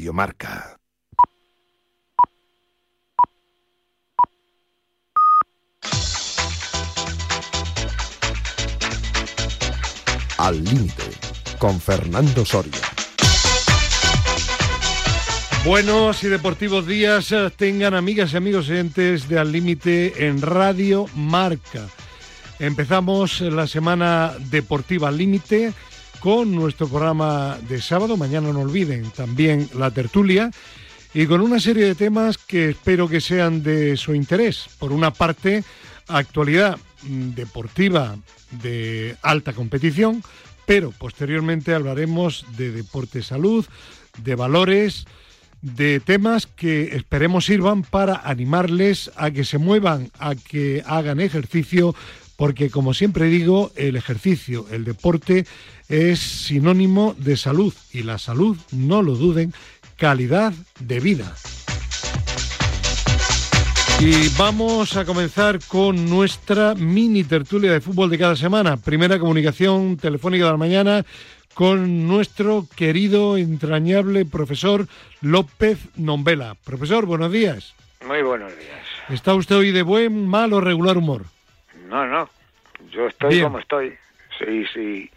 Radio Marca. Al límite con Fernando Soria. Buenos y deportivos días eh, tengan amigas y amigos entes de Al Límite en Radio Marca. Empezamos la semana deportiva Límite con nuestro programa de sábado. Mañana no olviden también la tertulia y con una serie de temas que espero que sean de su interés. Por una parte, actualidad deportiva de alta competición, pero posteriormente hablaremos de deporte salud, de valores, de temas que esperemos sirvan para animarles a que se muevan, a que hagan ejercicio, porque como siempre digo, el ejercicio, el deporte es sinónimo de salud y la salud, no lo duden, calidad de vida. Y vamos a comenzar con nuestra mini tertulia de fútbol de cada semana. Primera comunicación telefónica de la mañana con nuestro querido, entrañable profesor López Nombela. Profesor, buenos días. Muy buenos días. ¿Está usted hoy de buen, mal o regular humor? No, no. Yo estoy Bien. como estoy. Sí, sí.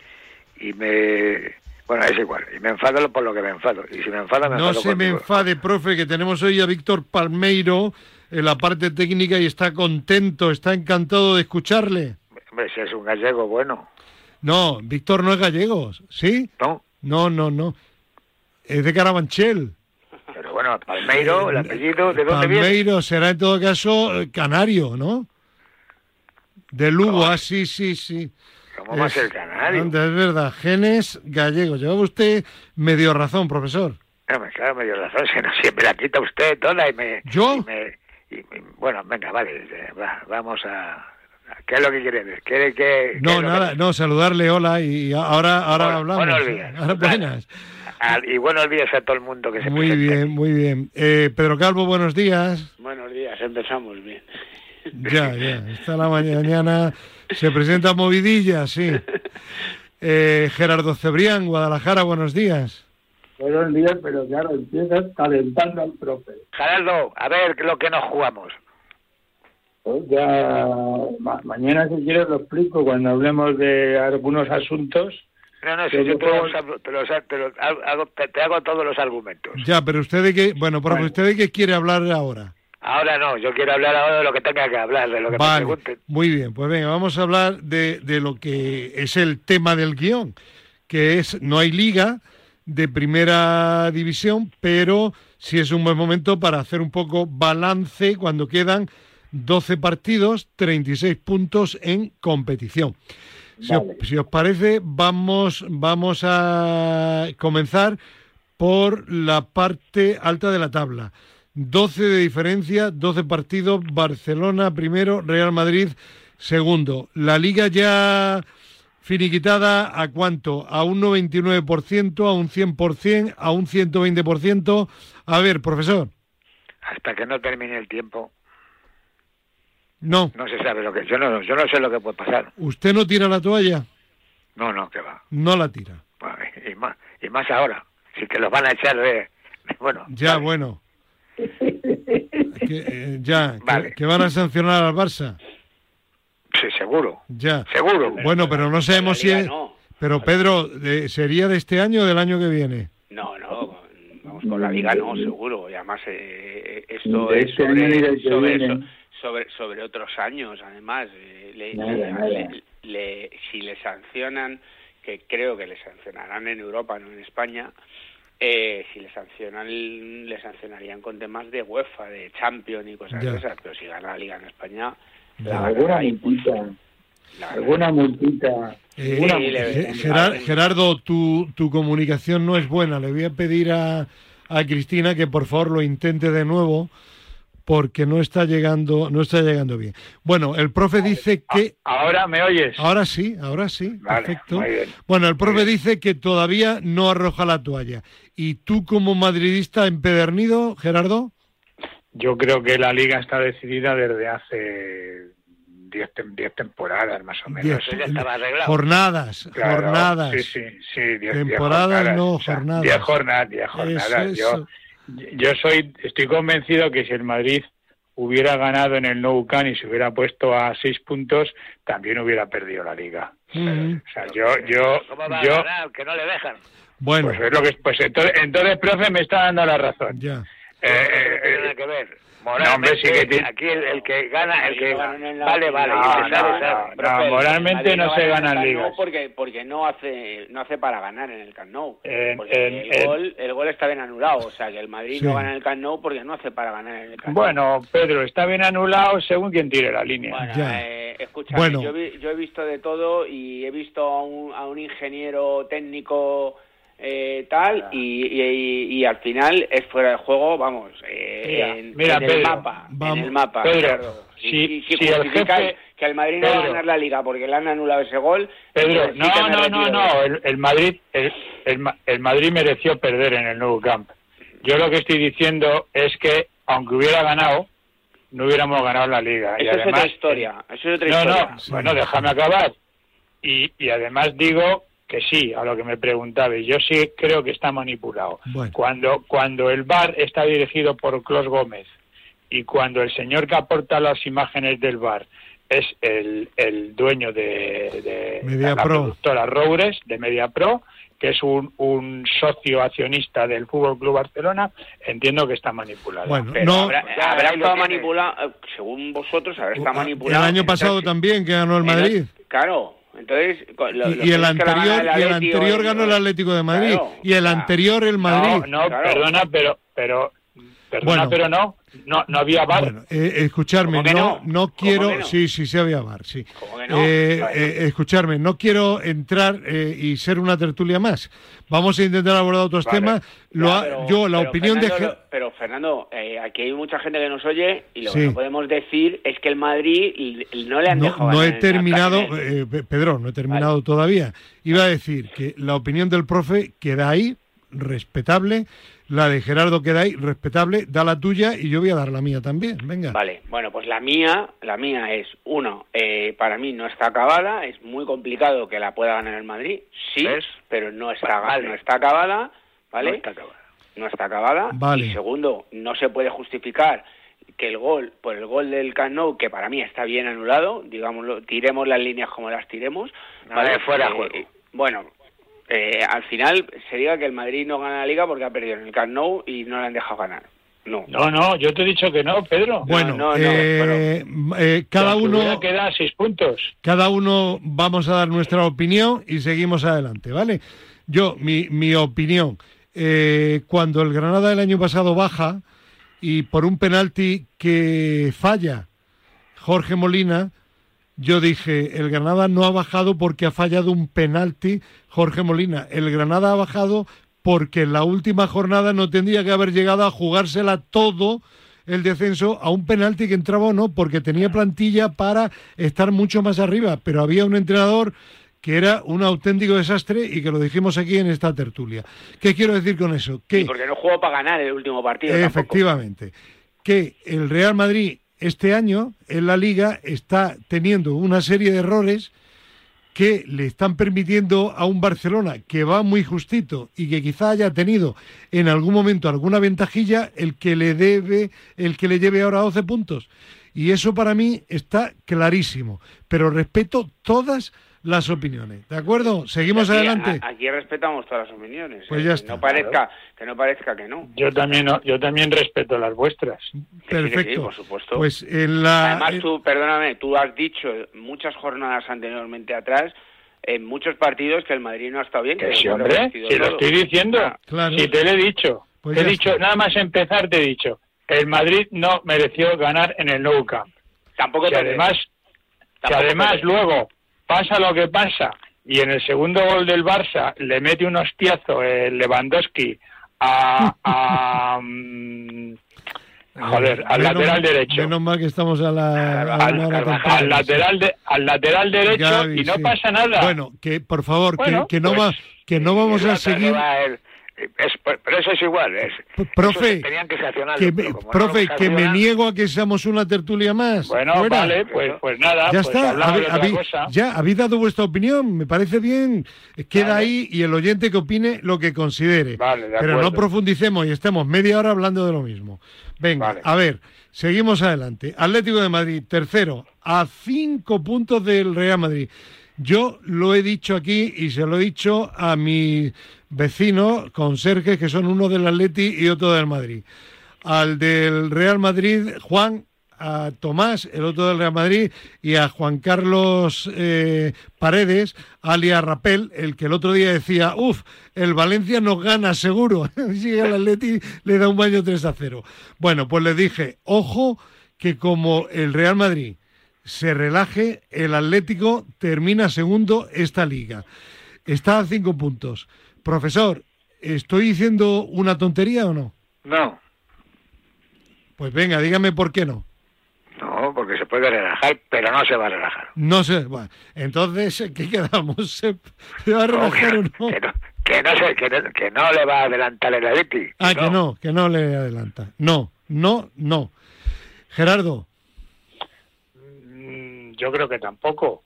Y me. Bueno, es igual. Y me enfado por lo que me enfado. Y si me enfada, me No enfado se me enfade, profe, que tenemos hoy a Víctor Palmeiro en la parte técnica y está contento, está encantado de escucharle. Hombre, si es un gallego, bueno. No, Víctor no es gallego, ¿sí? No. No, no, no. Es de Carabanchel. Pero bueno, Palmeiro, el apellido, ¿de dónde viene? Palmeiro será en todo caso eh, canario, ¿no? De Lugo, ah, sí, sí, sí. ¿Cómo va a ser canario? anda, Es verdad, genes gallegos. Llevaba usted medio razón, profesor. Claro, me dio razón. Si no, siempre la quita usted toda y me... ¿Yo? y me- y me- bueno, venga, vale. eh, va, vamos a... ¿Qué es lo que quiere? decir? ¿Quiere que...? No, nada, que- no, saludarle, hola, y ahora, ahora Bueno, hablamos. buenos días. Ahora, buenas. Al- y buenos días a todo el mundo que se Muy presente. bien, muy bien. Eh, Pedro Calvo, buenos días. Buenos días, empezamos bien. Ya, ya, está la mañana, se presenta movidilla, sí. Eh, Gerardo Cebrián, Guadalajara, buenos días. Buenos días, pero claro, empiezas calentando al profe. Gerardo, a ver lo que nos jugamos. Pues ya ma- mañana si quieres lo explico cuando hablemos de algunos asuntos. No, no, si yo te, luego- los hablo- te los ha- te los hago, te- te hago todos los argumentos. Ya, pero usted de qué, bueno, profe, Bueno. ¿usted de qué quiere hablar ahora? Ahora no, yo quiero hablar ahora de lo que tenga que hablar, de lo que me Vale, pregunten. muy bien, pues venga, vamos a hablar de, de lo que es el tema del guion, que es, no hay liga de primera división, pero sí es un buen momento para hacer un poco balance cuando quedan 12 partidos, 36 puntos en competición. Si, os, si os parece, vamos, vamos a comenzar por la parte alta de la tabla. 12 de diferencia, 12 partidos, Barcelona primero, Real Madrid segundo. La liga ya finiquitada a cuánto? A un 99%, a un 100%, a un 120%. A ver, profesor, Hasta que no termine el tiempo, no. no se sabe lo que... Yo no, yo no sé lo que puede pasar. ¿Usted no tira la toalla? No, no, que va. No la tira. Y más, y más ahora. Sí que los van a echar de... de- Bueno, Ya, vale. bueno. Que, eh, ya, que- Vale. que van a sancionar al Barça. Sí, seguro. Ya. Seguro. Bueno, pero no sabemos si es... No. Pero Pedro, de- ¿sería de este año o del año que viene? No, no, vamos con la liga, no, seguro. Y además, eh, esto De es este sobre, sobre, sobre, sobre otros años, además. eh, le- Nada, le- nada. le- le- si le sancionan, que creo que le sancionarán en Europa, no en España, eh, si le sancionan, le sancionarían con temas de UEFA, de Champions y cosas de esas. Pero si gana la liga en España, la alguna multita, alguna. Eh, alguna sí, multita. Ge- Gerar- Gerardo, tu, tu comunicación no es buena. Le voy a pedir a, a Cristina que por favor lo intente de nuevo porque no está llegando, no está llegando bien. Bueno, el profe dice que Ahora me oyes. ahora sí, ahora sí, Vale, perfecto. Bueno, el profe dice que todavía no arroja la toalla. ¿Y tú como madridista empedernido, Gerardo? Yo creo que la liga está decidida desde hace 10 diez temporadas más o menos. Diez- Eso ya estaba arreglado. jornadas, Claro, jornadas. Sí, sí, sí. diez- diez Temporadas, no, o sea, jornadas. Diez jornadas, diez Eso, jornadas. Yo, eso. Yo soy, estoy convencido que si el Madrid hubiera ganado en el Nou Camp y se hubiera puesto a seis puntos, también hubiera perdido la liga. Mm, O sea, yo, yo, ¿Cómo va a yo, ganar? Que no le dejan. Bueno, pues es lo que, pues entonces, entonces, profe, me está dando la razón. ya. Eh, eh, no tiene nada eh, que ver. No, hombre, Moralmente, sí que tiene- aquí el, el que gana, el que vale, vale, No, sabe, sabe. Profe, moralmente no se ganan ligas. porque porque no hace no hace para ganar en el Camp Nou. En- Porque en- el en- gol el gol está bien anulado, o sea que el Madrid Sí. no gana en el Camp Nou porque no hace para ganar en el Camp Nou. Bueno, Pedro, está bien anulado según quien tire la línea. Bueno, eh, escúchame, Bueno. yo, vi- yo he visto de todo y he visto a un, a un ingeniero técnico eh, tal y, y- y al final es fuera de juego, vamos, eh, Mira, en, mira, en el mapa, vamos. en el mapa. Y- si- si si el jefe- que el Madrid no va a ganar la liga porque le han anulado ese gol, Pedro, sí no, no, no, no. El, el Madrid, el, el Ma- el Madrid mereció perder en el Nou Camp. Yo lo que estoy diciendo es que, aunque hubiera ganado, no hubiéramos ganado la liga. y Eso es otra historia, eso es otra No, historia. no, bueno, déjame acabar. Y, y además digo que sí, a lo que me preguntaba, y yo sí creo que está manipulado. Bueno. Cuando, cuando el bar está dirigido por Clos Gómez y cuando el señor que aporta las imágenes del bar es el, el dueño de, de Media la Pro. productora Roures, de Media Pro, que es un, un socio accionista del Fútbol Club Barcelona, entiendo que está manipulado. Bueno, Pero no. habrá, Ya, habrá estado tiene. manipulado, eh, según vosotros, habrá estado El manipulado. año pasado Entonces, también que ganó el Madrid. Claro, entonces... lo- Y, lo y que el anterior, y el anterior ganó el Atlético de Madrid. Claro, y el anterior el Madrid. No, no, Claro. perdona, pero, pero, perdona, Bueno. pero no, no, no había bar. Bueno, eh, escucharme, ¿Cómo que no, no? no ¿Cómo quiero, sí, sí, sí había bar, sí. ¿Cómo que no? Eh, eh, escucharme, no quiero entrar eh, y ser una tertulia más. Vamos a intentar abordar otros Vale. temas. Lo Ya, ha- pero- yo, la opinión de... Fernando, lo- Pero Fernando, aquí hay mucha gente que nos oye y lo Sí. que no podemos decir es que el Madrid no le han dejado no he terminado, eh, Pedro, no he terminado todavía. Iba a decir que la opinión del profe queda ahí, respetable. La de Gerardo queda ahí, respetable. Da la tuya y yo voy a dar la mía también. Venga. Vale, bueno, pues la mía, la mía es, uno, eh, para mí no está acabada, es muy complicado que la pueda ganar el Madrid, sí, ¿Ves? pero no está, Vale. no está acabada, ¿vale? No está acabado. no está acabada. Vale. Y segundo, no se puede justificar que el gol, por el gol del Camp Nou, que para mí está bien anulado, digámoslo, tiremos las líneas como las tiremos, Vale, fuera Eh, juego. Bueno, eh, al final se diga que el Madrid no gana la Liga porque ha perdido en el Camp Nou y no le han dejado ganar. No. No, no, yo te he dicho que no, Pedro. Bueno, no, no, eh, eh, cada uno, queda seis puntos. cada uno vamos a dar nuestra opinión y seguimos adelante, ¿vale? Yo, mi, mi opinión, eh, cuando el Granada el año pasado baja y por un penalti que falla Jorge Molina, yo dije, el Granada no ha bajado porque ha fallado un penalti Jorge Molina. El Granada ha bajado porque en la última jornada no tendría que haber llegado a jugársela todo el descenso a un penalti que entraba o no, porque tenía plantilla para estar mucho más arriba, pero había un entrenador que era un auténtico desastre y que lo dijimos aquí en esta tertulia. ¿Qué quiero decir con eso? Que porque no jugó para ganar el último partido. tampoco. Efectivamente. Que el Real Madrid este año en la liga está teniendo una serie de errores que le están permitiendo a un Barcelona que va muy justito y que quizá haya tenido en algún momento alguna ventajilla el que le debe, el que le lleve ahora 12 puntos. Y eso para mí está clarísimo. Pero respeto todas las opiniones. ¿De acuerdo? Seguimos Aquí- adelante. a- aquí respetamos todas las opiniones. Pues eh, ya que está. No parezca, que no parezca que no. Yo también, yo también respeto las vuestras. Que sí, Perfecto. por supuesto. Pues en la Además, en- tú, perdóname, tú has dicho muchas jornadas anteriormente atrás, en muchos partidos, que el Madrid no ha estado bien. Que sí, hombre, si lo estoy diciendo. Ah, Claro. Si te lo he dicho. Pues te he ya dicho, está. nada más empezar te he dicho, el Madrid no mereció ganar en el Nou Camp. Tampoco Que te además, que además luego pasa lo que pasa y en el segundo gol del Barça le mete un hostiazo el Lewandowski a, a, mm, joder, al Menos- lateral derecho. Menos mal que estamos a la, a al, al- temprana, al lateral de- al lateral derecho y no sí. pasa nada. Bueno, que por favor, que- Bueno, que, no pues, va, que no vamos a seguir. Es- pero eso es igual. Es, Profe, tenían que me, no que me niego a que seamos una tertulia más. Bueno, Fuera. vale, pues, pues nada, Ya pues está, habéis- ya habéis dado vuestra opinión, me parece bien. Queda Vale. ahí y el oyente que opine lo que considere. Vale, de Pero no profundicemos y estemos media hora hablando de lo mismo. Venga, Vale. a ver, seguimos adelante. Atlético de Madrid, tercero, a cinco puntos del Real Madrid. Yo lo he dicho aquí y se lo he dicho a mis vecinos conserjes que son uno del Atleti y otro del Madrid. Al del Real Madrid, Juan, a Tomás, el otro del Real Madrid, y a Juan Carlos eh, Paredes, alias Rapel, el que el otro día decía, uff, el Valencia nos gana seguro. Sigue el Atleti, le da un baño 3 a 0. Bueno, pues les dije, ojo, que como el Real Madrid se relaje, el Atlético termina segundo esta liga. Está a cinco puntos. Profesor, ¿estoy diciendo una tontería o no? No, Pues venga, dígame por qué no. no, porque se puede relajar, pero no se va a relajar. No sé, bueno, entonces, ¿qué quedamos? ¿Se, va a relajar o no? que no, que no, se- que no, que no le va a adelantar el Atleti. Ah, que no, que no le adelanta. No, no, no. Gerardo, Mm, Yo creo que tampoco.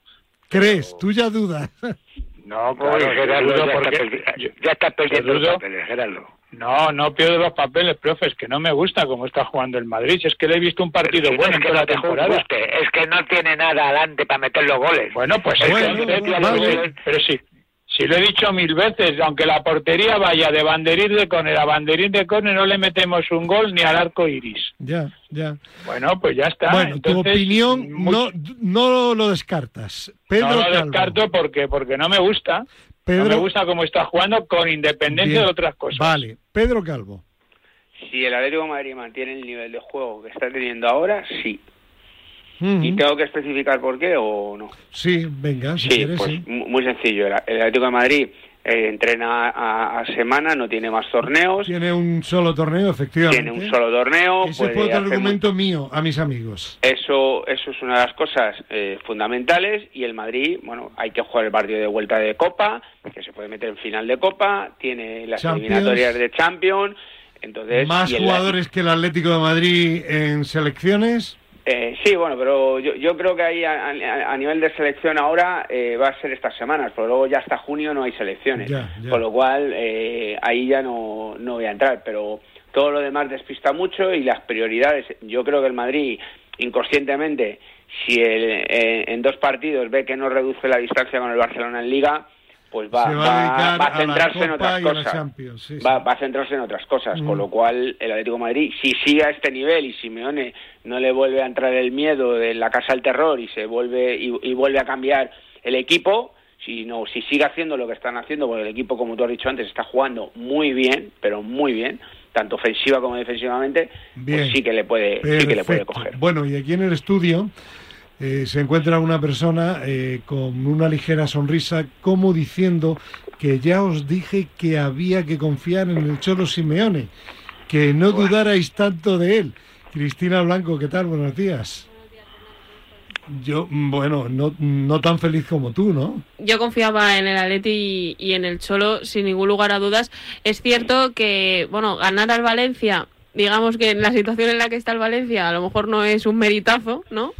¿crees? Tú ya dudas. No, Uy, claro, Gerardo, ya, porque- está perdi- ya está perdiendo los papeles, Gerardo. No, no pierdo los papeles, profe, es que no me gusta cómo está jugando el Madrid. Si es que le he visto un partido Si no bueno es en que toda no la te temporada. guste, es que no tiene nada adelante para meter los goles. Bueno, pues Bueno, entonces, vale. pero, pero sí, si lo he dicho mil veces, aunque la portería vaya de banderín de córner a banderín de córner, no le metemos un gol ni al arco iris. ya, ya. Bueno, pues ya está. bueno, tu Entonces, opinión mucho- no, no lo descartas. Pedro no lo Calvo. descarto porque, porque no me gusta. Pedro, No me gusta cómo está jugando con independencia Bien. de otras cosas. Vale, Pedro Calvo. Si el Atlético de Madrid mantiene el nivel de juego que está teniendo ahora, sí. Ujú. ¿Y tengo que especificar por qué o no? Sí, venga, si Sí, quieres, pues sí. mu- muy sencillo. El el Atlético de Madrid eh, entrena a, a semana, no tiene más torneos, Tiene un solo torneo, efectivamente. tiene un solo torneo. Ese puede fue otro argumento mío a mis amigos. Eso, eso es una de las cosas eh, fundamentales y el Madrid, bueno, hay que jugar el partido de vuelta de Copa, que se puede meter en final de Copa, tiene las Champions. eliminatorias de Champions, entonces... Más jugadores que el Atlético de Madrid en selecciones. Eh, sí, bueno, pero yo, yo creo que ahí a, a- a nivel de selección ahora eh, va a ser estas semanas, pero luego ya hasta junio no hay selecciones, Ya, ya. con lo cual eh, ahí ya no, no voy a entrar, pero todo lo demás despista mucho y las prioridades, yo creo que el Madrid inconscientemente, si el, eh, en dos partidos ve que no reduce la distancia con el Barcelona en Liga, pues va, va a va a a centrarse en otras cosas. Sí, va, sí. va a centrarse en otras cosas, Mm. con lo cual el Atlético de Madrid, si sigue a este nivel y Simeone no le vuelve a entrar el miedo de la casa del terror y se vuelve y, y vuelve a cambiar el equipo, si no, si sigue haciendo lo que están haciendo, porque el equipo, como tú has dicho antes, está jugando muy bien, pero muy bien, tanto ofensiva como defensivamente, Bien. pues sí que le puede, sí que le puede Perfecto. coger. Bueno, y aquí en el estudio eh, se encuentra una persona eh, con una ligera sonrisa, como diciendo que ya os dije que había que confiar en el Cholo Simeone, que no dudarais tanto de él. Cristina Blanco, ¿qué tal? Buenos días. Yo, bueno, no, no tan feliz como tú, ¿no? Yo confiaba en el Atleti y, y en el Cholo sin ningún lugar a dudas. Es cierto que, bueno, ganar al Valencia, digamos que en la situación en la que está el Valencia, a lo mejor no es un meritazo, ¿no?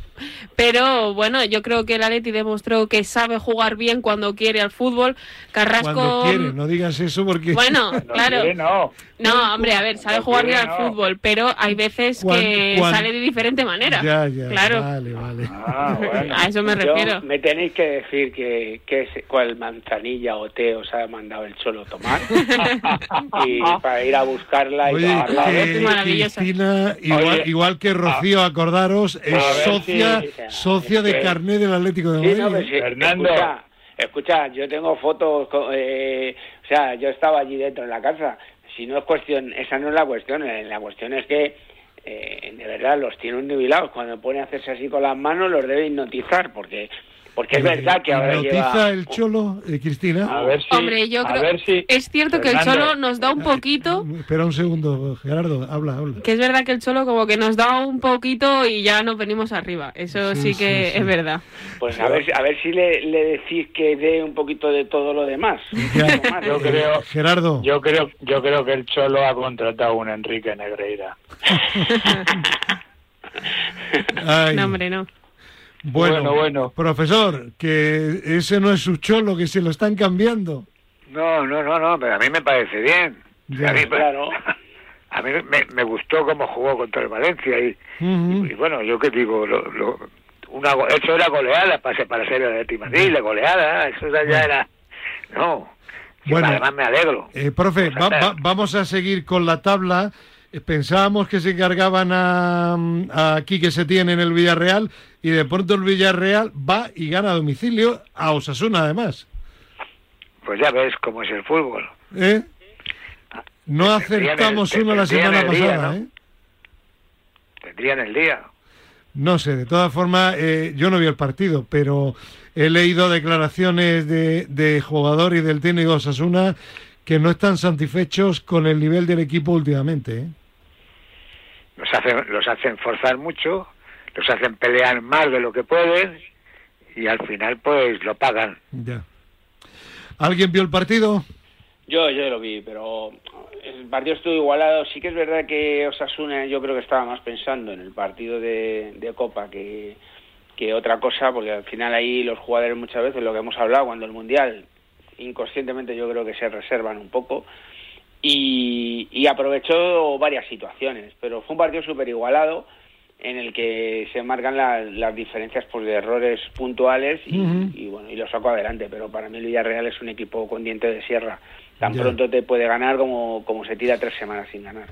Pero bueno, yo creo que el Atleti demostró que sabe jugar bien cuando quiere al fútbol. Carrasco. Cuando quiere, no digas eso porque... Bueno, No claro. quiere, no. No, hombre, a ver, sabe jugar bien al no. fútbol, pero hay veces que cuan- sale de diferente manera. Ya, ya, Claro. vale, vale. Ah, bueno. A eso me Yo- refiero. me tenéis que decir que, que es, cuál manzanilla o té os ha mandado el Cholo tomar y para ir a buscarla y Oye, que. Cristina, igual, Oye, igual que Rocío, acordaros, es si- socia de carnet del Atlético de Sí, Madrid. no, pero ¿eh? Fernando. Escucha, escucha, yo tengo fotos, co- eh, o sea, yo estaba allí dentro en la casa. Si no es cuestión, esa no es la cuestión. eh, La cuestión es que, eh, de verdad, los tiene nubilados. Cuando pone a hacerse así con las manos, los debe hipnotizar, porque Porque es verdad que ahora ¿Notiza lleva... el Cholo, eh, Cristina? A ver si, Hombre, yo a creo ver si- es cierto que el Fernando, Cholo nos da un poquito, Espera un segundo, Gerardo, habla, habla. que es verdad que el Cholo como que nos da un poquito y ya nos venimos arriba. Eso Sí, sí, que sí, sí. es verdad. Pues a ver, a ver si le, le decís que dé un poquito de todo lo demás. Más. Yo creo, Gerardo, yo creo, yo creo que el Cholo ha contratado a un Enrique Negreira. ay, No, hombre, no. Bueno, Bueno, bueno. profesor, que ese no es su Cholo, que se lo están cambiando. No, no, no, no, pero a mí me parece bien. Ya. A mí, Claro. a mí me, me gustó cómo jugó contra el Valencia y, bueno, yo qué digo, lo, lo- una, go- eso era goleada para, ser- para ser el de Madrid, la goleada, eso ya ya era... No, Bueno. además me alegro. Eh, profe, va- va- vamos a seguir con la tabla. Eh, Pensábamos que se cargaban a, a Quique Setién en el Villarreal y de pronto el Villarreal va y gana a domicilio a Osasuna además. Pues ya ves cómo es el fútbol. ¿Eh? No acertamos uno la semana el día, pasada. ¿no? ¿eh? Tendrían el día. No sé, de todas formas, eh, yo no vi el partido, pero he leído declaraciones de, de jugador y del técnico Osasuna que no están satisfechos con el nivel del equipo últimamente. ¿eh? Los hacen, los hacen forzar mucho, los hacen pelear más de lo que pueden y al final pues lo pagan. Ya. ¿Alguien vio el partido? Yo, yo lo vi, pero el partido estuvo igualado. Sí que es verdad que Osasuna yo creo que estaba más pensando en el partido de, de Copa que, que otra cosa, porque al final ahí los jugadores muchas veces, lo que hemos hablado, cuando el Mundial, inconscientemente yo creo que se reservan un poco. Y, y aprovechó varias situaciones, pero fue un partido súper igualado en el que se marcan la- las diferencias pues, de errores puntuales y, y, bueno y lo saco adelante pero para mí el Villarreal es un equipo con diente de sierra tan Ya. pronto te puede ganar como, como se tira tres semanas sin ganar.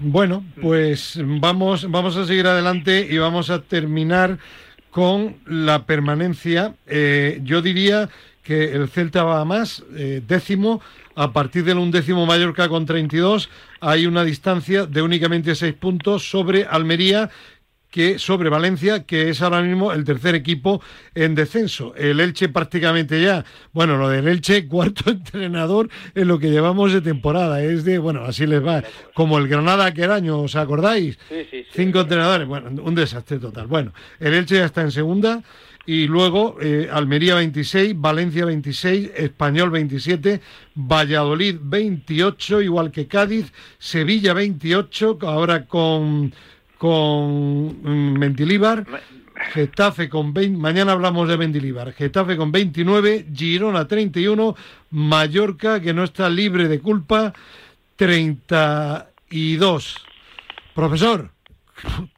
Bueno, pues vamos, vamos a seguir adelante y vamos a terminar con la permanencia. Eh, yo diría que el Celta va a más, eh, décimo, a partir del undécimo Mallorca con 32, hay una distancia de únicamente seis puntos sobre Almería que sobre Valencia, que es ahora mismo el tercer equipo en descenso. El Elche prácticamente ya, bueno, lo del Elche, cuarto entrenador en lo que llevamos de temporada, es de, bueno, así les va, como el Granada aquel año, ¿os acordáis? sí, sí, sí. Cinco entrenadores, bueno, un desastre total. Bueno, el Elche ya está en segunda y luego eh, Almería 26, Valencia 26, Español 27, Valladolid 28, igual que Cádiz, Sevilla 28, ahora con, con mm, Mendilibar. Getafe con 20, mañana hablamos de Mendilibar, Getafe con 29, Girona 31, Mallorca, que no está libre de culpa, 32. Profesor,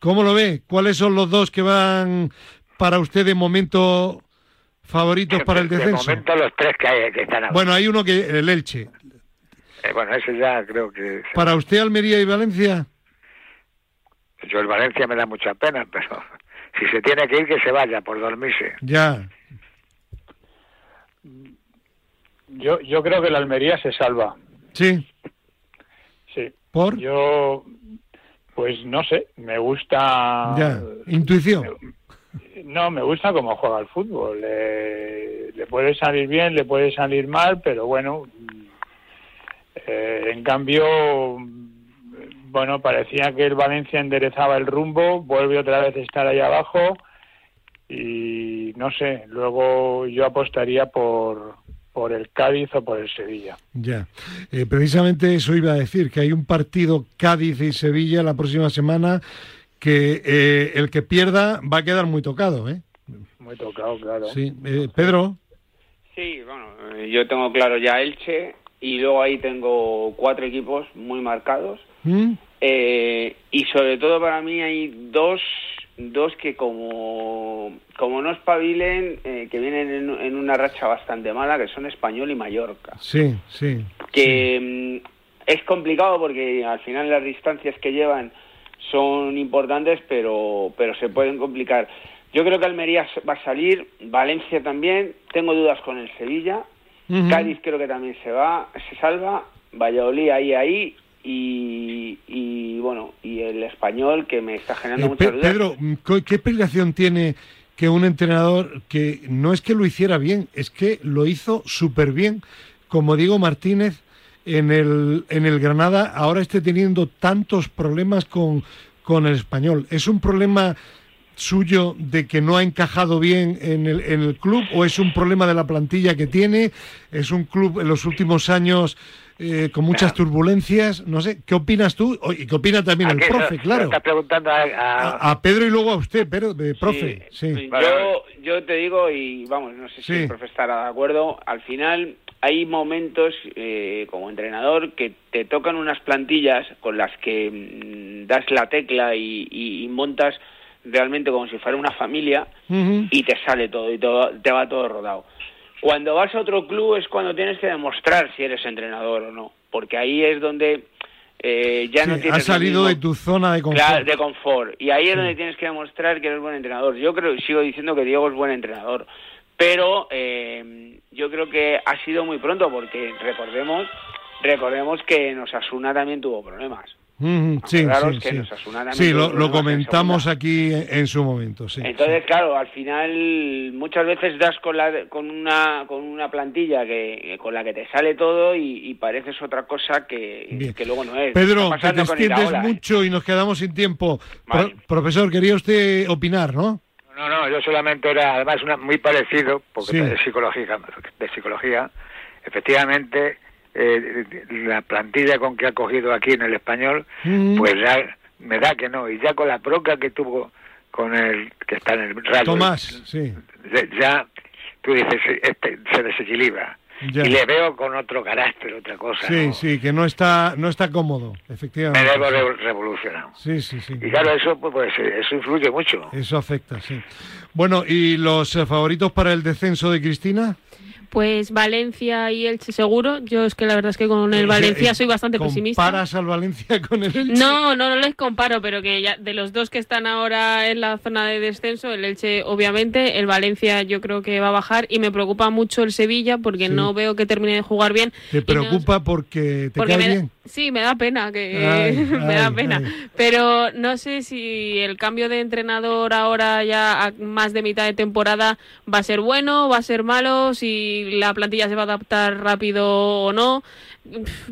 ¿cómo lo ve? ¿Cuáles son los dos que van para usted de momento favoritos para el de descenso? momento los tres que, hay, que están ahora. Bueno, hay uno que el Elche. Eh, bueno, ese ya creo que... ¿Para usted Almería y Valencia? Yo el Valencia me da mucha pena, pero si se tiene que ir, que se vaya por dormirse. Ya. Yo, yo creo que la Almería se salva. Sí. Sí. ¿Por? Yo, pues no sé, me gusta. Ya. Intuición. No, me gusta cómo juega el fútbol. Le, puede salir bien, le puede salir mal, pero bueno. eh, en cambio, bueno, parecía que el Valencia enderezaba el rumbo, vuelve otra vez a estar ahí abajo y no sé, luego yo apostaría por, por el Cádiz o por el Sevilla. Ya. Eh, precisamente eso iba a decir, que hay un partido Cádiz y Sevilla la próxima semana que eh, el que pierda va a quedar muy tocado, ¿eh? Muy tocado, claro. Sí. Eh, Pedro. Sí, bueno, eh, yo tengo claro ya Elche y luego ahí tengo cuatro equipos muy marcados ¿Mm? Eh, y sobre todo para mí hay dos, dos que como, como no espabilen, eh, que vienen en, en una racha bastante mala, que son Español y Mallorca. Sí, sí. Que mm, es complicado porque al final las distancias que llevan son importantes, pero, pero se pueden complicar. Yo creo que Almería va a salir, Valencia también, tengo dudas con el Sevilla. Cádiz creo que también se va, se salva, Valladolid ahí, ahí, y, y bueno, y el español que me está generando Eh, muchas dudas. Pedro, ¿qué qué explicación tiene que un entrenador que no es que lo hiciera bien, es que lo hizo súper bien, como Diego Martínez en el, en el Granada, ahora esté teniendo tantos problemas con, con el español. ¿Es un problema suyo de que no ha encajado bien en el, en el club o es un problema de la plantilla que tiene? ¿Es un club en los últimos años eh, con muchas turbulencias? No sé, ¿qué opinas tú? Y qué opina también el profe, claro. Está preguntando a, a- A, a Pedro y luego a usted, pero de profe, sí. Yo, yo te digo, y vamos, no sé si Sí. el profe estará de acuerdo, al final hay momentos eh, como entrenador que te tocan unas plantillas con las que mm, das la tecla y, y- y montas realmente como si fuera una familia y te sale todo y todo, te va todo rodado. Cuando vas a otro club es cuando tienes que demostrar si eres entrenador o no, porque ahí es donde eh, ya no tienes has salido de tu zona de confort. Claro, de confort. Y ahí es donde tienes que demostrar que eres buen entrenador. Yo creo, sigo diciendo que Diego es buen entrenador. Pero eh, yo creo que ha sido muy pronto porque recordemos recordemos que en Osasuna también tuvo problemas. Ujú, sí, sí, que sí. también Sí, lo, lo problemas en comentamos aquí en, su momento, sí. Entonces, claro, al final muchas veces das con, la, con, una, con una plantilla que con la que te sale todo y, y pareces otra cosa que, que luego no es. Pedro, te extiendes ¿eh? mucho y nos quedamos sin tiempo. Pro- profesor, quería usted opinar, ¿no? No, no, yo solamente era además una, muy parecido, porque Sí. de psicología, de psicología, efectivamente, eh, la plantilla con que ha cogido aquí en el español, Mm. pues ya me da que no, y ya con la bronca que tuvo con el que está en el Rayo, Tomás, sí. ya- ya tú dices, este, se desequilibra. Ya. Y le veo con otro carácter, otra cosa. Sí, ¿no? sí, que no está, no está cómodo, Me efectivamente. debo sí. re- revolucionado. Sí, sí, sí. Y claro, eso pues, pues, eso influye mucho. Eso afecta, sí. Bueno, ¿y los eh, favoritos para el descenso de Cristina? Pues Valencia y Elche seguro. Yo es que la verdad es que con el Valencia Eh, soy bastante pesimista. ¿Comparas al Valencia con el Elche? No, no, no les comparo, pero que ya de los dos que están ahora en la zona de descenso, el Elche obviamente, el Valencia yo creo que va a bajar y me preocupa mucho el Sevilla porque Sí. no veo que termine de jugar bien. ¿Te no- preocupa porque te porque cae me bien? Sí, me da pena, que Ay, me da pena. ay. Pero no sé si el cambio de entrenador ahora ya a más de mitad de temporada va a ser bueno, va a ser malo, si la plantilla se va a adaptar rápido o no.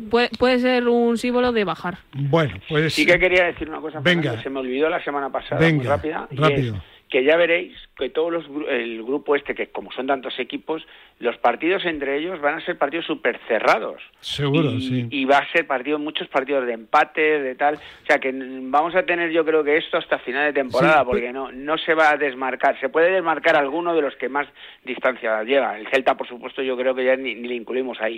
Puede, puede ser un símbolo de bajar. Bueno, pues... Sí que quería decir una cosa, Venga. Fernando, se me olvidó la semana pasada, muy Venga, rápida, y rápido. es que ya veréis que todos los el grupo este, que como son tantos equipos, los partidos entre ellos van a ser partidos súper cerrados. Seguro, y, sí. y va a ser partido, muchos partidos de empates, de tal. O sea que vamos a tener yo creo que esto hasta final de temporada, Sí, porque no, no se va a desmarcar. Se puede desmarcar alguno de los que más distancia llega. El Celta, por supuesto, yo creo que ya ni, ni le incluimos ahí.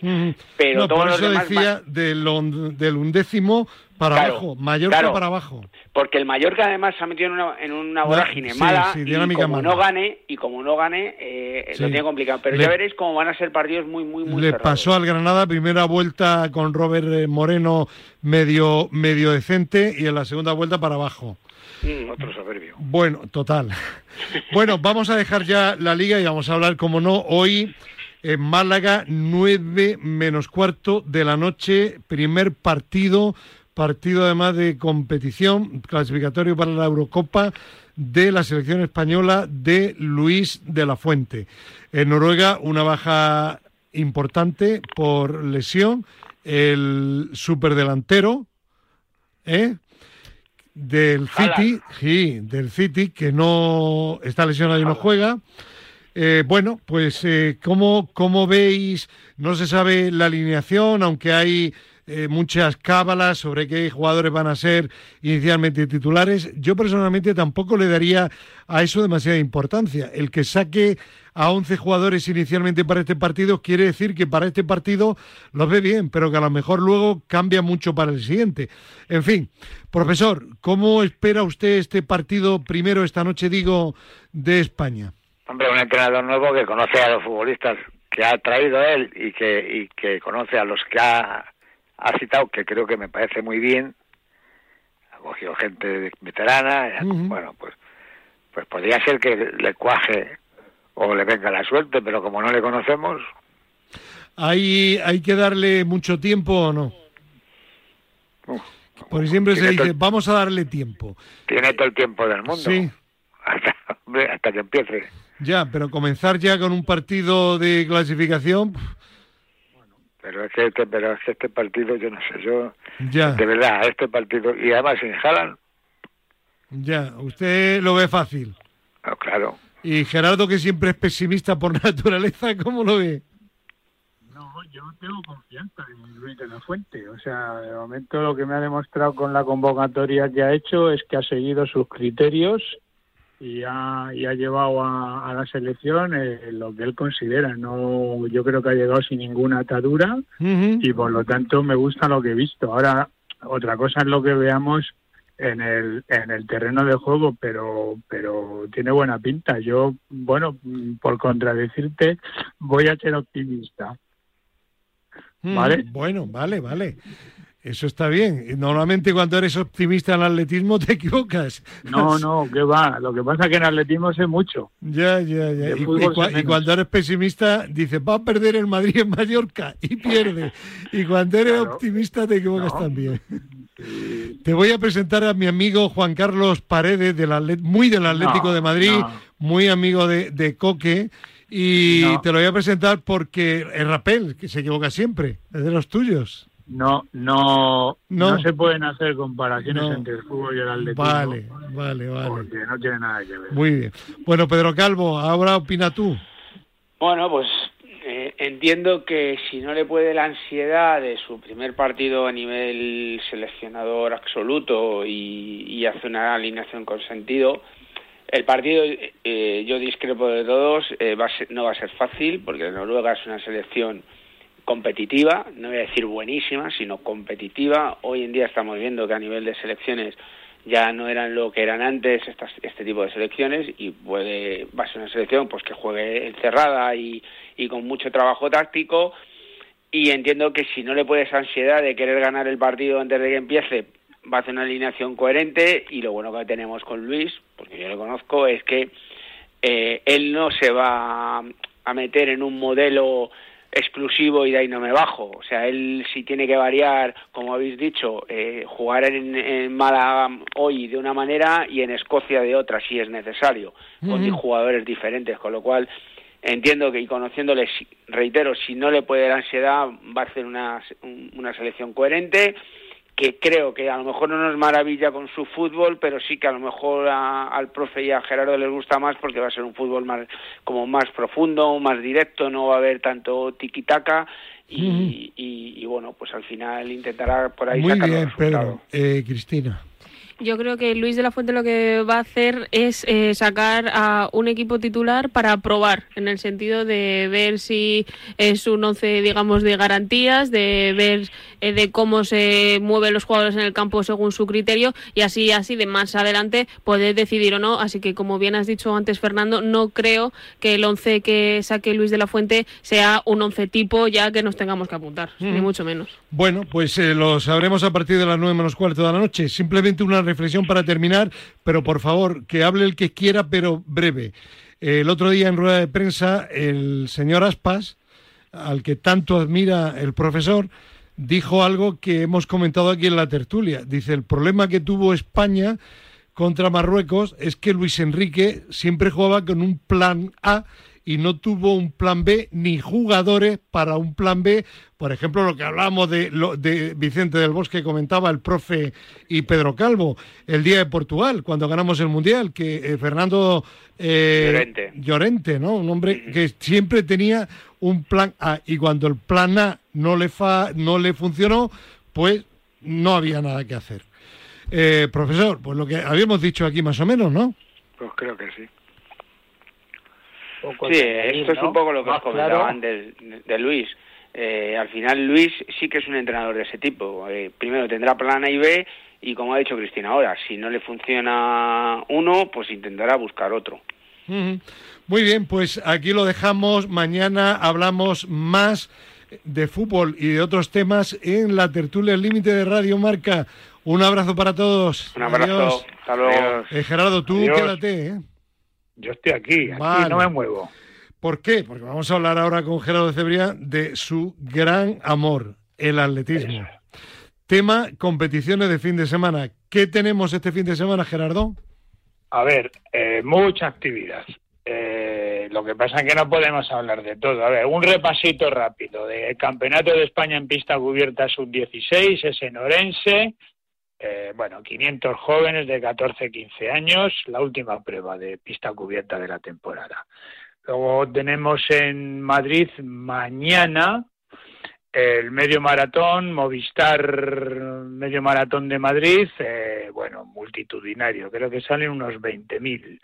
Pero no, todos por los eso demás decía van- del, on- del undécimo para Claro, abajo, Mallorca claro. para abajo. Porque el Mallorca además se ha metido en una, en una vorágine sí, mala sí, y como mala. no gane y como no gane eh, Sí. lo tiene complicado. Pero Le- ya veréis cómo van a ser partidos muy muy muy Le cerrados. pasó al Granada, primera vuelta con Robert eh, Moreno medio, medio decente y en la segunda vuelta para abajo. Mm, otro soberbio. Bueno, total. Bueno, vamos a dejar ya la liga y vamos a hablar, como no, hoy en Málaga, 9 menos cuarto de la noche, primer partido, partido además de competición, clasificatorio para la Eurocopa de la selección española de Luis de la Fuente. En Noruega, una baja importante por lesión, el superdelantero, ¿eh? del. City, sí, del City, que no está lesionado y no juega. Eh, bueno, pues eh, ¿cómo, cómo veis? No se sabe la alineación, aunque hay eh, muchas cábalas sobre qué jugadores van a ser inicialmente titulares. Yo personalmente tampoco le daría a eso demasiada importancia. El que saque a 11 jugadores inicialmente para este partido quiere decir que para este partido los ve bien, pero que a lo mejor luego cambia mucho para el siguiente. En fin, profesor, ¿cómo espera usted este partido primero esta noche, digo, de España? Hombre, un entrenador nuevo que conoce a los futbolistas que ha traído él y que, y que conoce a los que ha, ha citado, que creo que me parece muy bien. Ha cogido gente veterana. Bueno, pues, pues podría ser que le cuaje o le venga la suerte, pero como no le conocemos, ¿Hay, ¿Hay que darle mucho tiempo o no? uf, Porque siempre se dice, vamos a darle tiempo. tiene todo el tiempo del mundo. Sí, Hasta hombre, hasta que empiece. Ya, pero comenzar ya con un partido de clasificación, Pero es que este, pero es que este partido, yo no sé, yo, ya, de verdad, este partido, y además sin Haaland, ya, usted lo ve fácil. no, claro, Y Gerardo, que siempre es pesimista por naturaleza, ¿cómo lo ve? No, yo tengo confianza en Luis de la Fuente. O sea, de momento lo que me ha demostrado con la convocatoria que ha hecho es que ha seguido sus criterios y ha, y ha llevado a, a la selección eh, lo que él considera. No, yo creo que ha llegado sin ninguna atadura y por lo tanto me gusta lo que he visto. Ahora, otra cosa es lo que veamos en el, en el terreno de juego, pero, pero tiene buena pinta. Yo, bueno, por contradecirte, voy a ser optimista. Mm, Vale. Bueno, vale, vale. Eso está bien. Normalmente cuando eres optimista en el atletismo te equivocas. No, no, que va. Lo que pasa es que en atletismo sé mucho. Ya, ya, ya. Y, cua- cuando eres pesimista, dices, va a perder el Madrid en Mallorca y pierde. Y cuando eres Claro. optimista te equivocas No. también. Te voy a presentar a mi amigo Juan Carlos Paredes, del Atlet- muy del Atlético No, de Madrid, no. muy amigo de, de Coque. Y te lo voy a presentar porque es Rapel, que se equivoca siempre, es de los tuyos. No, no, No. no, se pueden hacer comparaciones No. entre el fútbol y el atletismo. Vale, vale, vale. Porque no tiene nada que ver. Muy bien. Bueno, Pedro Calvo, ahora opina tú. Bueno, pues eh, entiendo que si no le puede la ansiedad de su primer partido a nivel seleccionador absoluto y, y hace una alineación con sentido, el partido eh, yo discrepo de todos, eh, va a ser- no va a ser fácil porque Noruega es una selección competitiva, no voy a decir buenísima, sino competitiva. Hoy en día estamos viendo que a nivel de selecciones ya no eran lo que eran antes estas, este tipo de selecciones y puede va a ser una selección pues que juegue encerrada y, y con mucho trabajo táctico y entiendo que si no le puede esa ansiedad de querer ganar el partido antes de que empiece va a hacer una alineación coherente y lo bueno que tenemos con Luis porque yo le conozco es que eh, él no se va a meter en un modelo exclusivo y de ahí no me bajo. O sea, él si tiene que variar, como habéis dicho, eh, jugar en, en Málaga hoy de una manera y en Escocia de otra, si es necesario, con Ujú. jugadores diferentes, con lo cual entiendo que y conociéndole, reitero, si no le puede la ansiedad, va a hacer una, un- una selección coherente que creo que a lo mejor no nos maravilla con su fútbol, pero sí que a lo mejor a- al profe y a Gerardo les gusta más porque va a ser un fútbol más como más profundo, más directo, no va a haber tanto tiki-taka y, y- y, bueno, pues al final intentará por ahí Muy sacar los bien, resultados. Pedro. Eh, Cristina. Yo creo que Luis de la Fuente lo que va a hacer es eh, sacar a un equipo titular para probar, en el sentido de ver si es un once, digamos, de garantías, de ver eh, de cómo se mueven los jugadores en el campo según su criterio y así, así de más adelante poder decidir o no. Así que, como bien has dicho antes, Fernando, no creo que el once que saque Luis de la Fuente sea un once tipo ya que nos tengamos que apuntar, ni mucho menos. Bueno, pues eh, lo sabremos a partir de las nueve menos cuarto de la noche. Simplemente una reflexión para terminar, pero por favor, que hable el que quiera, pero breve. El otro día en rueda de prensa, el señor Aspas, al que tanto admira el profesor, dijo algo que hemos comentado aquí en la tertulia. Dice, el problema que tuvo España contra Marruecos es que Luis Enrique siempre jugaba con un plan A y no tuvo un plan B ni jugadores para un plan B. Por ejemplo, lo que hablábamos de, de Vicente del Bosque, comentaba el profe y Pedro Calvo, el día de Portugal, cuando ganamos el Mundial, que eh, Fernando eh, Llorente. Llorente, ¿no? Un hombre que siempre tenía un plan A y cuando el plan A no le, fa, no le funcionó, pues no había nada que hacer. Eh, profesor, pues lo que habíamos dicho aquí más o menos, ¿no? Pues creo que sí. Poco Sí, esto es ¿no? un poco lo que os comentaban claro. de, de Luis. Eh, al final Luis sí que es un entrenador de ese tipo. Eh, primero tendrá plan A y B y como ha dicho Cristina ahora, si no le funciona uno, pues intentará buscar otro. Muy bien, pues aquí lo dejamos. Mañana hablamos más de fútbol y de otros temas en la tertulia límite de Radio Marca. Un abrazo para todos. Un abrazo. Adiós. Hasta luego. Adiós. Eh, Gerardo, tú Adiós. quédate, ¿eh? Yo estoy aquí, aquí Vale. no me muevo. ¿Por qué? Porque vamos a hablar ahora con Gerardo Cebrián de su gran amor, el atletismo. Tema competiciones de fin de semana. ¿Qué tenemos este fin de semana, Gerardo? A ver, eh, mucha actividad. Eh, lo que pasa es que no podemos hablar de todo. A ver, un repasito rápido. De Campeonato de España en pista cubierta sub-16 es en Orense. Eh, bueno, 500 jóvenes de 14 15 años, la última prueba de pista cubierta de la temporada. Luego tenemos en Madrid mañana el medio maratón, Movistar medio maratón de Madrid, eh, bueno, multitudinario, creo que salen unos 20.000.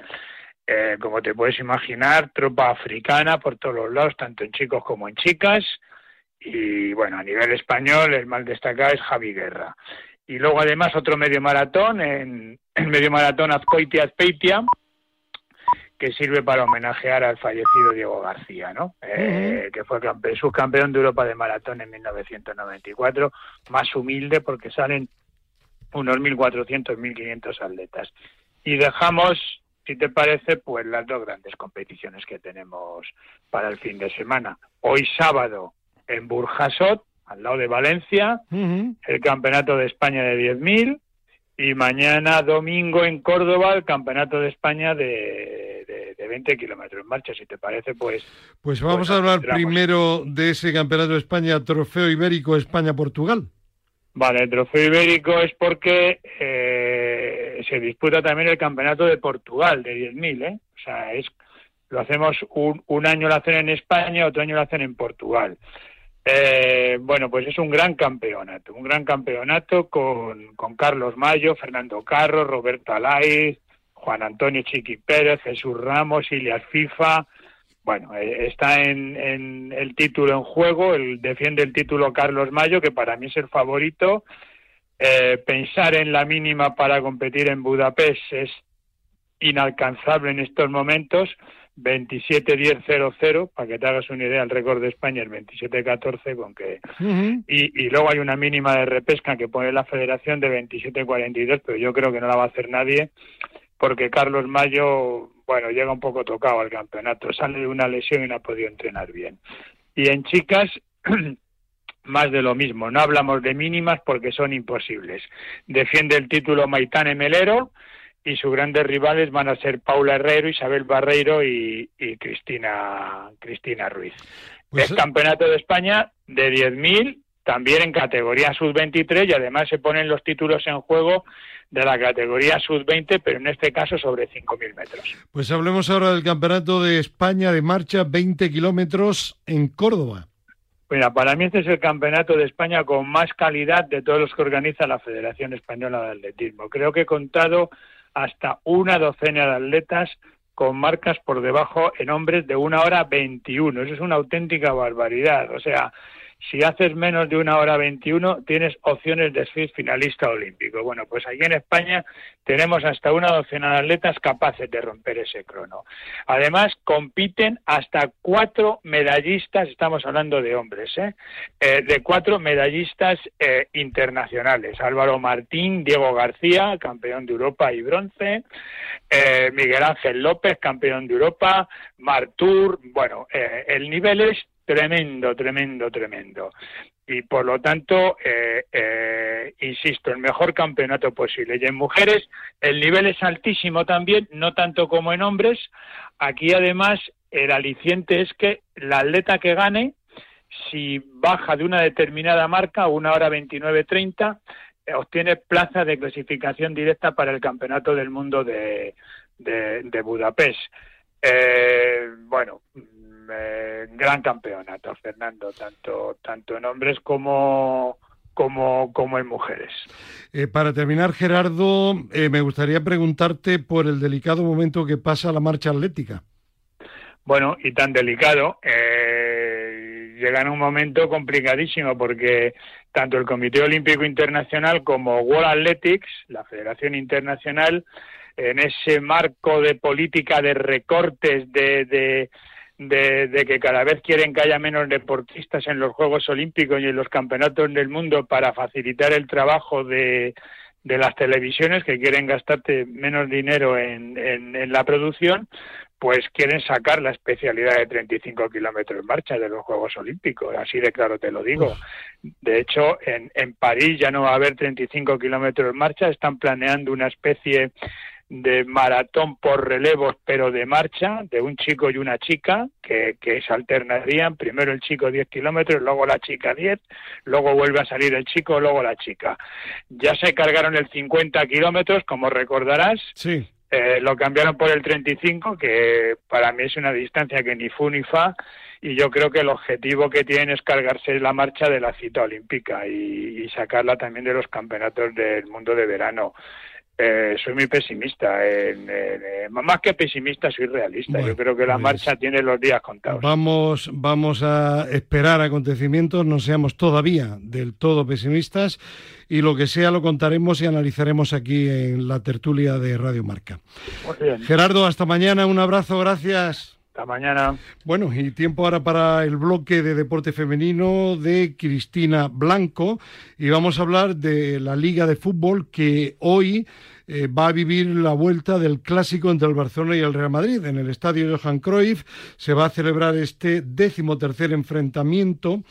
Eh, como te puedes imaginar, tropa africana por todos los lados, tanto en chicos como en chicas. Y bueno, a nivel español, el más destacado es Javi Guerra. Y luego además otro medio maratón, en el medio maratón Azcoitia Azpeitia, que sirve para homenajear al fallecido Diego García, ¿no? Eh, que fue subcampeón de Europa de maratón en 1994, más humilde porque salen unos 1.400, 1.500 atletas. Y dejamos, si te parece, pues las dos grandes competiciones que tenemos para el fin de semana. Hoy sábado en Burjasot, al lado de Valencia, el Campeonato de España de 10.000 y mañana domingo en Córdoba el Campeonato de España de, de, 20 kilómetros en marcha, si te parece, pues... Pues vamos a hablar primero de ese Campeonato de España, Trofeo Ibérico España-Portugal. Vale, el Trofeo Ibérico es porque eh, se disputa también el Campeonato de Portugal de 10.000, ¿eh? O sea, es, lo hacemos un, un año lo hacen en España, otro año lo hacen en Portugal. Eh, bueno, pues es un gran campeonato, un gran campeonato con, con Carlos Mayo, Fernando Carro, Roberto Alaiz, Juan Antonio Chiqui Pérez, Jesús Ramos, Ilias FIFA. Bueno, eh, está en, el título en juego, el, defiende el título Carlos Mayo, que para mí es el favorito. Eh, pensar en la mínima para competir en Budapest es inalcanzable en estos momentos 27-10-0-0, para que te hagas una idea, el récord de España es 27-14, con que... y, y, luego hay una mínima de repesca que pone la federación de 27-42, pero yo creo que no la va a hacer nadie, porque Carlos Mayo, bueno, llega un poco tocado al campeonato, sale de una lesión y no ha podido entrenar bien. Y en chicas... más de lo mismo. No hablamos de mínimas porque son imposibles. Defiende el título Maitán Melero, y sus grandes rivales van a ser Paula Herrero, Isabel Barreiro y, Cristina, Cristina Ruiz. Pues es campeonato de España de 10.000, también en categoría sub-23 y además se ponen los títulos en juego de la categoría sub-20, pero en este caso sobre 5.000 metros. Pues hablemos ahora del campeonato de España de marcha 20 kilómetros en Córdoba. Mira, para mí este es el campeonato de España con más calidad de todos los que organiza la Federación Española de Atletismo. Creo que he contado hasta una docena de atletas con marcas por debajo en hombres de una hora 21. Eso es una auténtica barbaridad. O sea, si haces menos de una hora 21, tienes opciones de ser finalista olímpico. Bueno, pues aquí en España tenemos hasta una docena de atletas capaces de romper ese crono. Además, compiten hasta cuatro medallistas, estamos hablando de hombres, ¿eh? eh de cuatro medallistas eh, internacionales. Álvaro Martín, Diego García, campeón de Europa y bronce, eh, Miguel Ángel López, campeón de Europa, Martur, bueno, el nivel es tremendo, tremendo, tremendo. Y por lo tanto, eh, eh, insisto, el mejor campeonato posible. Y en mujeres el nivel es altísimo también, no tanto como en hombres. Aquí además el aliciente es que la atleta que gane, si baja de una determinada marca, una hora 29.30, eh, obtiene plaza de clasificación directa para el Campeonato del Mundo de, de, Budapest. bueno, eh, gran campeonato, Fernando, tanto, tanto en hombres como, como, como en mujeres. Eh, para terminar, Gerardo, eh, me gustaría preguntarte por el delicado momento que pasa la marcha atlética. Bueno, y tan delicado, llega en un momento complicadísimo porque tanto el Comité Olímpico Internacional como World Athletics, la Federación Internacional, en ese marco de política de recortes, de de, que cada vez quieren que haya menos deportistas en los Juegos Olímpicos y en los campeonatos del mundo para facilitar el trabajo de, de las televisiones que quieren gastarte menos dinero en, en, la producción, pues quieren sacar la especialidad de 35 kilómetros en marcha de los Juegos Olímpicos, así de claro te lo digo. De hecho, en, en París ya no va a haber 35 kilómetros en marcha, están planeando una especie de maratón por relevos, pero de marcha, de un chico y una chica, que, que se alternarían, primero el chico 10 kilómetros, luego la chica 10, luego vuelve a salir el chico, luego la chica. Ya se cargaron el 50 kilómetros, como recordarás. Sí. Eh, lo cambiaron por el 35, que para mí es una distancia que ni fu ni fa, y yo creo que el objetivo que tienen es cargarse la marcha de la cita olímpica y, y sacarla también de los campeonatos del mundo de verano. Eh, soy muy pesimista. Eh, más que pesimista, soy realista. Bueno, Yo creo que la pues- marcha tiene los días contados. Vamos, vamos a esperar acontecimientos, no seamos todavía del todo pesimistas y lo que sea lo contaremos y analizaremos aquí en la tertulia de Radio Marca. Muy bien. Gerardo, hasta mañana, un abrazo, gracias. Hasta mañana. Bueno, y tiempo ahora para el bloque de deporte femenino de Cristina Blanco y vamos a hablar de la Liga de Fútbol que hoy eh, va a vivir la vuelta del clásico entre el Barcelona y el Real Madrid. En el estadio Johan Cruyff se va a celebrar este décimo tercer enfrentamiento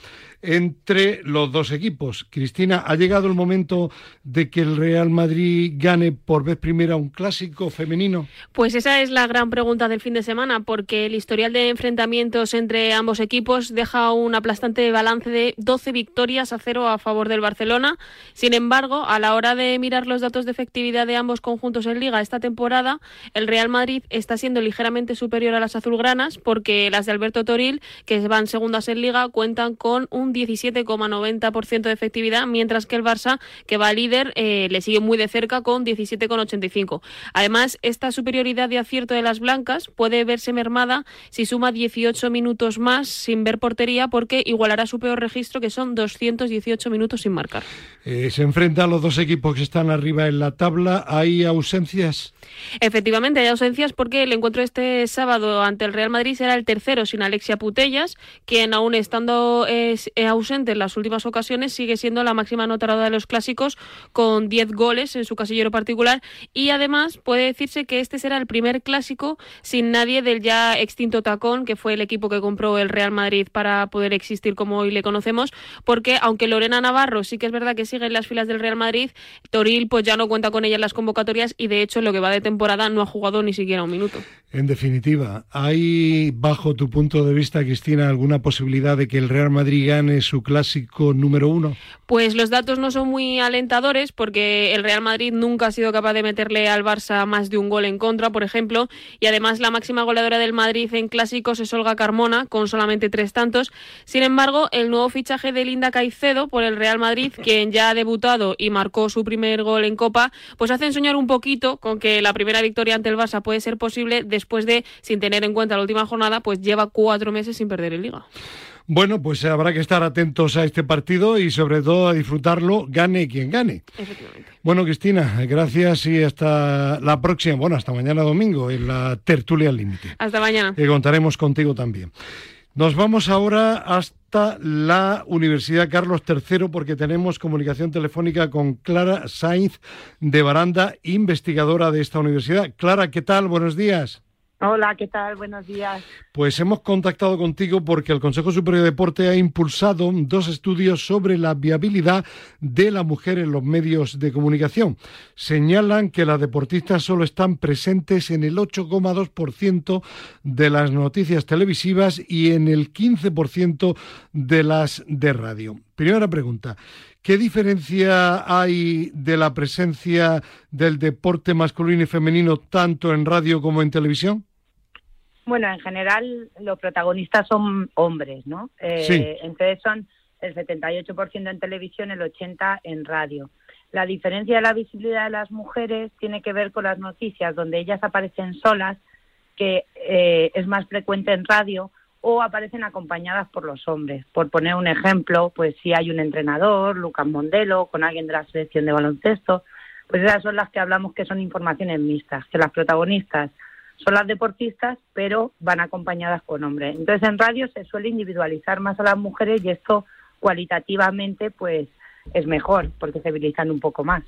entre los dos equipos. Cristina, ¿ha llegado el momento de que el Real Madrid gane por vez primera un clásico femenino? Pues esa es la gran pregunta del fin de semana, porque el historial de enfrentamientos entre ambos equipos deja un aplastante balance de 12 victorias a cero a favor del Barcelona. Sin embargo, a la hora de mirar los datos de efectividad de ambos conjuntos en liga esta temporada, el Real Madrid está siendo ligeramente superior a las azulgranas, porque las de Alberto Toril, que van segundas en liga, cuentan con un 17,90% de efectividad, mientras que el Barça, que va líder, eh, le sigue muy de cerca con 17,85%. Además, esta superioridad de acierto de las blancas puede verse mermada si suma 18 minutos más sin ver portería, porque igualará su peor registro, que son 218 minutos sin marcar. Eh, se enfrentan los dos equipos que están arriba en la tabla. ¿Hay ausencias? Efectivamente, hay ausencias porque el encuentro este sábado ante el Real Madrid será el tercero sin Alexia Putellas, quien aún estando es, ausente en las últimas ocasiones sigue siendo la máxima anotadora de los clásicos con 10 goles en su casillero particular y además puede decirse que este será el primer clásico sin nadie del ya extinto Tacón, que fue el equipo que compró el Real Madrid para poder existir como hoy le conocemos, porque aunque Lorena Navarro sí que es verdad que sigue en las filas del Real Madrid, Toril pues ya no cuenta con ella en las convocatorias y de hecho en lo que va de temporada no ha jugado ni siquiera un minuto. En definitiva, ¿hay, bajo tu punto de vista, Cristina, alguna posibilidad de que el Real Madrid gane su clásico número uno? Pues los datos no son muy alentadores porque el Real Madrid nunca ha sido capaz de meterle al Barça más de un gol en contra, por ejemplo, y además la máxima goleadora del Madrid en clásicos es Olga Carmona, con solamente tres tantos. Sin embargo, el nuevo fichaje de Linda Caicedo por el Real Madrid, quien ya ha debutado y marcó su primer gol en Copa, pues hace ensoñar un poquito con que la primera victoria ante el Barça puede ser posible después de, sin tener en cuenta la última jornada, pues lleva cuatro meses sin perder en Liga. Bueno, pues habrá que estar atentos a este partido y sobre todo a disfrutarlo, gane quien gane. Efectivamente. Bueno, Cristina, gracias y hasta la próxima, bueno, hasta mañana domingo en la tertulia límite. Hasta mañana. Que contaremos contigo también. Nos vamos ahora hasta la Universidad Carlos III porque tenemos comunicación telefónica con Clara Sainz de Baranda, investigadora de esta universidad. Clara, ¿qué tal? Buenos días. Hola, ¿qué tal? Buenos días. Pues hemos contactado contigo porque el Consejo Superior de Deporte ha impulsado dos estudios sobre la viabilidad de la mujer en los medios de comunicación. Señalan que las deportistas solo están presentes en el 8,2% de las noticias televisivas y en el 15% de las de radio. Primera pregunta. ¿Qué diferencia hay de la presencia del deporte masculino y femenino tanto en radio como en televisión? Bueno, en general los protagonistas son hombres, ¿no? Eh, Sí. Entonces son el 78% en televisión, el 80% en radio. La diferencia de la visibilidad de las mujeres tiene que ver con las noticias donde ellas aparecen solas, que eh, es más frecuente en radio, o aparecen acompañadas por los hombres. Por poner un ejemplo, pues si hay un entrenador, Lucas Mondelo, con alguien de la selección de baloncesto, pues esas son las que hablamos que son informaciones mixtas, que las protagonistas son las deportistas, pero van acompañadas con hombres. Entonces en radio se suele individualizar más a las mujeres y esto cualitativamente pues es mejor porque se visibilizan un poco más.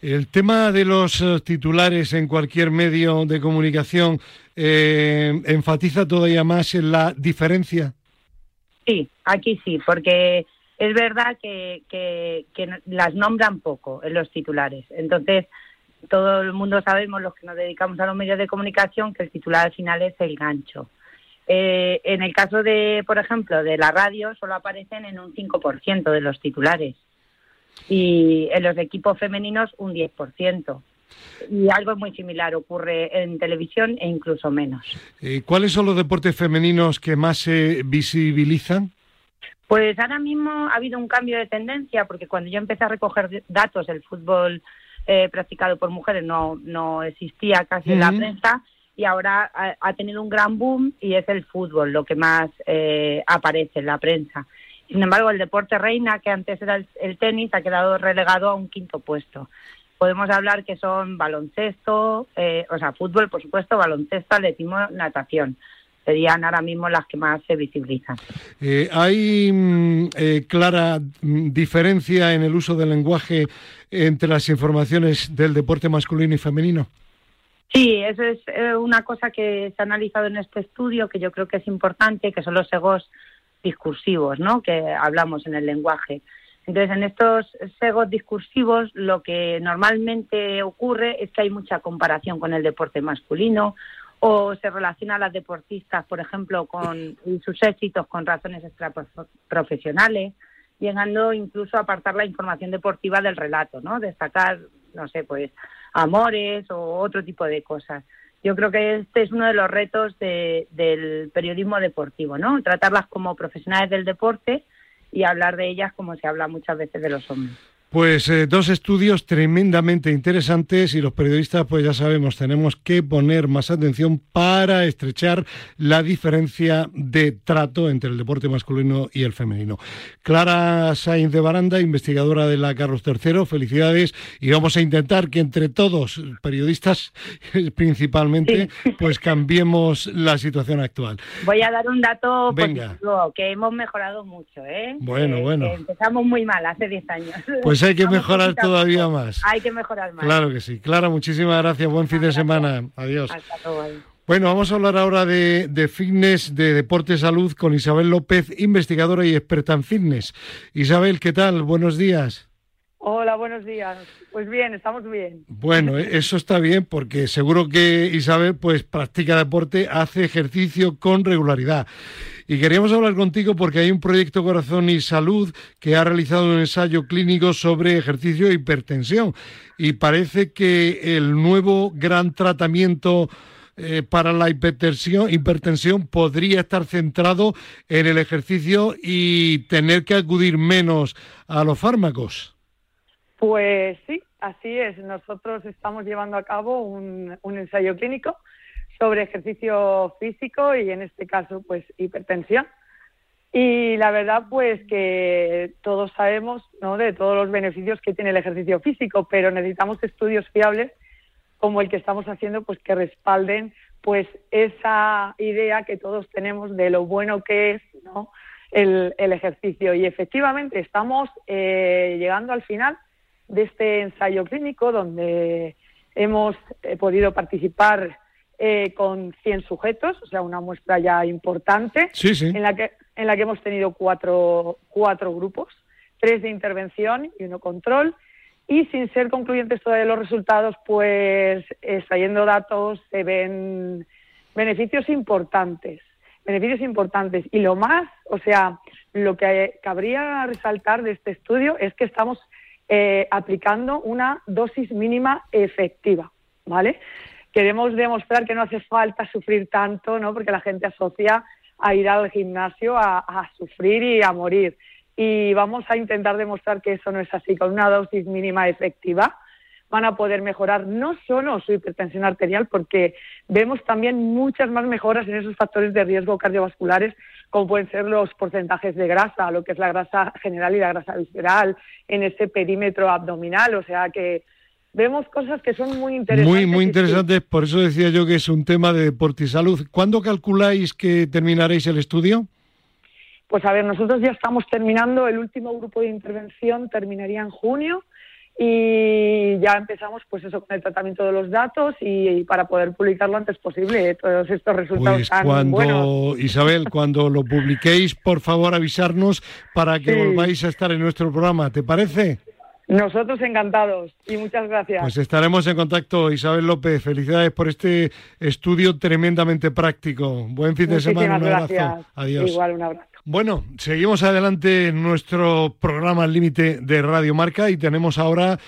El tema de los eh, titulares en cualquier medio de comunicación eh, enfatiza todavía más en la diferencia. Sí, aquí sí, porque es verdad que, que, que las nombran poco en los titulares. Entonces, todo el mundo sabemos, los que nos dedicamos a los medios de comunicación, que el titular al final es el gancho. Eh, en el caso de, por ejemplo, de la radio, solo aparecen en un 5% de los titulares y en los equipos femeninos un 10%. Y algo muy similar ocurre en televisión e incluso menos. Eh, ¿Cuáles son los deportes femeninos que más se visibilizan? Pues ahora mismo ha habido un cambio de tendencia porque cuando yo empecé a recoger datos, el fútbol eh, practicado por mujeres no, no existía casi en la prensa y ahora ha, tenido un gran boom y es el fútbol lo que más eh, aparece en la prensa. Sin embargo, el deporte reina, que antes era el, tenis, ha quedado relegado a un quinto puesto. Podemos hablar que son baloncesto, eh, o sea, fútbol, por supuesto, baloncesto, atletismo, natación serían ahora mismo las que más se visibilizan. Eh, ¿Hay mm, clara mm, diferencia en el uso del lenguaje entre las informaciones del deporte masculino y femenino? Sí, eso es eh, una cosa que se ha analizado en este estudio, que yo creo que es importante, que son los egos discursivos, ¿no? Que hablamos en el lenguaje. Entonces, en estos egos discursivos, lo que normalmente ocurre es que hay mucha comparación con el deporte masculino o se relaciona a las deportistas, por ejemplo, con sus éxitos con razones extraprofesionales, llegando incluso a apartar la información deportiva del relato, ¿no? Destacar, no sé, pues amores o otro tipo de cosas. Yo creo que este es uno de los retos del periodismo deportivo, ¿no? Tratarlas como profesionales del deporte y hablar de ellas como se habla muchas veces de los hombres. Pues eh, dos estudios tremendamente interesantes y los periodistas, pues ya sabemos, tenemos que poner más atención para estrechar la diferencia de trato entre el deporte masculino y el femenino. Clara Sainz de Baranda, investigadora de la Carlos III, felicidades y vamos a intentar que entre todos, periodistas principalmente, pues cambiemos la situación actual. Voy a dar un dato positivo, que hemos mejorado mucho, ¿eh? Bueno, bueno. empezamos muy mal hace 10 años. Pues hay que mejorar todavía más. Hay que mejorar más. Claro que sí. Clara, muchísimas gracias. Buen fin de semana. Adiós. Bueno, vamos a hablar ahora de, de, fitness, de deporte salud con Isabel López, investigadora y experta en fitness. Isabel, ¿qué tal? Buenos días. Hola, buenos días. Pues bien, estamos bien. Bueno, e-, eso está bien porque seguro que Isabel pues practica deporte, hace ejercicio con regularidad. Y queríamos hablar contigo porque hay un proyecto Corazón y Salud que ha realizado un ensayo clínico sobre ejercicio e hipertensión. Y parece que el nuevo gran tratamiento eh, para la hipertensión, hipertensión podría estar centrado en el ejercicio y tener que acudir menos a los fármacos. Pues sí, así es. Nosotros estamos llevando a cabo un, ensayo clínico sobre ejercicio físico y en este caso pues hipertensión. Y la verdad pues que todos sabemos ¿no? de todos los beneficios que tiene el ejercicio físico, pero necesitamos estudios fiables como el que estamos haciendo pues que respalden pues esa idea que todos tenemos de lo bueno que es ¿no? el, ejercicio. Y efectivamente estamos eh, llegando al final de este ensayo clínico donde hemos eh, podido participar eh, con 100 sujetos, o sea, una muestra ya importante, En, la que, en la que hemos tenido cuatro, cuatro grupos, tres de intervención y uno control. Y sin ser concluyentes todavía los resultados, pues extrayendo datos se ven beneficios importantes, beneficios importantes. Y lo más, o sea, lo que cabría resaltar de este estudio es que estamos eh, aplicando una dosis mínima efectiva, ¿vale? Queremos demostrar que no hace falta sufrir tanto, ¿no? Porque la gente asocia a ir al gimnasio a, sufrir y a morir. Y vamos a intentar demostrar que eso no es así. Con una dosis mínima efectiva van a poder mejorar no solo su hipertensión arterial, porque vemos también muchas más mejoras en esos factores de riesgo cardiovasculares como pueden ser los porcentajes de grasa, lo que es la grasa general y la grasa visceral, en ese perímetro abdominal, o sea que vemos cosas que son muy interesantes. Muy, muy interesantes, por eso decía yo que es un tema de deporte y salud. ¿Cuándo calculáis que terminaréis el estudio? Pues a ver, nosotros ya estamos terminando, el último grupo de intervención terminaría en junio y ya empezamos pues eso con el tratamiento de los datos y, para poder publicarlo antes posible todos estos resultados pues cuando Isabel cuando lo publiquéis por favor avisarnos para que volváis a estar en nuestro programa ¿te parece? Nosotros encantados y muchas gracias. Pues estaremos en contacto, Isabel López. Felicidades por este estudio tremendamente práctico. Buen fin de semana. Un abrazo. Gracias. Adiós. Igual, un abrazo. Bueno, seguimos adelante en nuestro programa límite de Radio Marca y tenemos ahora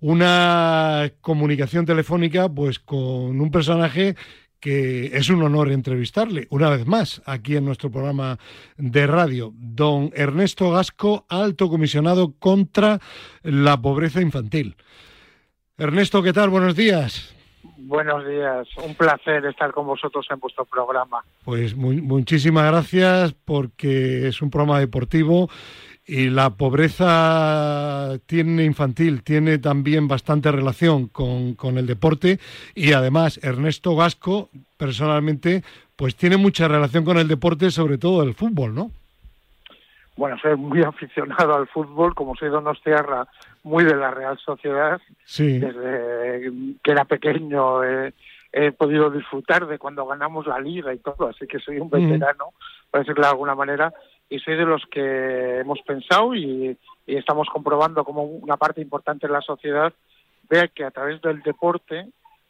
una comunicación telefónica pues con un personaje que es un honor entrevistarle una vez más aquí en nuestro programa de radio, don Ernesto Gasco, alto comisionado contra la pobreza infantil. Ernesto, ¿qué tal? Buenos días. Buenos días, un placer estar con vosotros en vuestro programa. Pues muy, muchísimas gracias porque es un programa deportivo y la pobreza tiene infantil, tiene también bastante relación con, con, el deporte y además Ernesto Gasco, personalmente, pues tiene mucha relación con el deporte, sobre todo el fútbol, ¿no? Bueno, soy muy aficionado al fútbol, como soy donostiarra, muy de la Real Sociedad. Sí. Desde que era pequeño eh, he podido disfrutar de cuando ganamos la liga y todo, así que soy un veterano, mm. por decirlo de alguna manera, y soy de los que hemos pensado y, estamos comprobando como una parte importante de la sociedad vea que a través del deporte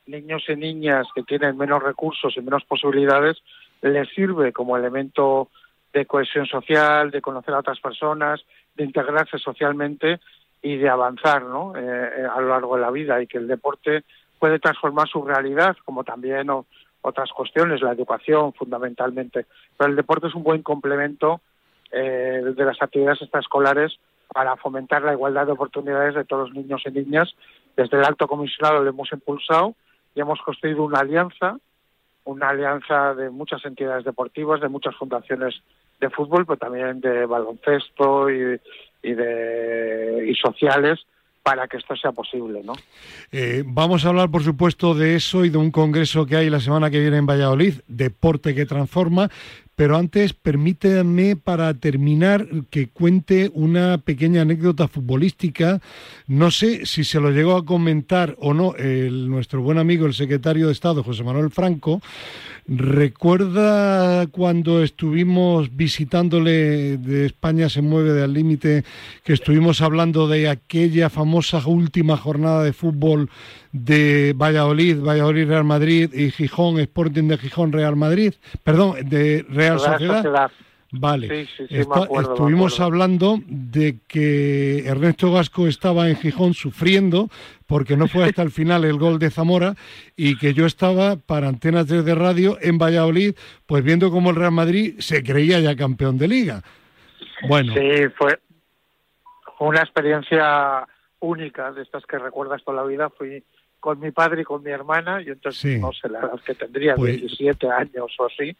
niños y niñas que tienen menos recursos y menos posibilidades les sirve como elemento de cohesión social, de conocer a otras personas, de integrarse socialmente y de avanzar ¿no? Eh, a lo largo de la vida y que el deporte puede transformar su realidad, como también otras cuestiones, la educación fundamentalmente. Pero el deporte es un buen complemento eh, de las actividades extraescolares para fomentar la igualdad de oportunidades de todos los niños y niñas. Desde el alto comisionado lo hemos impulsado y hemos construido una alianza, una alianza de muchas entidades deportivas, de muchas fundaciones de fútbol, pero también de baloncesto y, de y sociales para que esto sea posible, ¿no? Eh, vamos a hablar, por supuesto, de eso y de un congreso que hay la semana que viene en Valladolid, Deporte que Transforma, pero antes permítame para terminar que cuente una pequeña anécdota futbolística. No sé si se lo llegó a comentar o no el, nuestro buen amigo, el secretario de Estado, José Manuel Franco. ¿Recuerda cuando estuvimos visitándole de España se mueve de al límite, que estuvimos hablando de aquella famosa última jornada de fútbol de Valladolid, Valladolid Real Madrid y Gijón, Sporting de Gijón Real Madrid, perdón, de Real, Real Sociedad. Sociedad. Vale, sí, sí, sí, Está, acuerdo, estuvimos hablando de que Ernesto Gasco estaba en Gijón sufriendo porque no fue hasta el final el gol de Zamora y que yo estaba para Antena 3 de radio en Valladolid, pues viendo cómo el Real Madrid se creía ya campeón de liga. Bueno. Sí, fue una experiencia única de estas que recuerdas toda la vida. Fui con mi padre y con mi hermana, y entonces no sé, la edad que tendría, Pues- 17 años o así.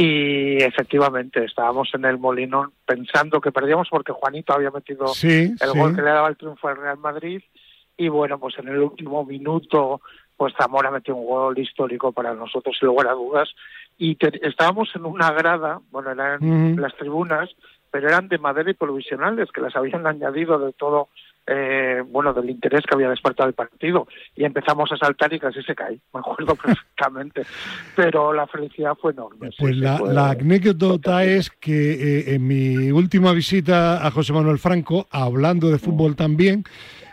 Y efectivamente estábamos en el Molinón pensando que perdíamos porque Juanito había metido Sí, el sí. gol que le daba el triunfo al Real Madrid. Y bueno, pues en el último minuto, pues Zamora metió un gol histórico para nosotros, sin lugar a dudas. Y te- estábamos en una grada, bueno, eran las tribunas, pero eran de madera y provisionales, que las habían añadido de todo, eh, bueno, del interés que había despertado el partido. Y empezamos a saltar y casi se cae, me acuerdo perfectamente. Pero la felicidad fue enorme. Pues sí, la, fue- la anécdota es que eh, en mi última visita a José Manuel Franco, hablando de fútbol también,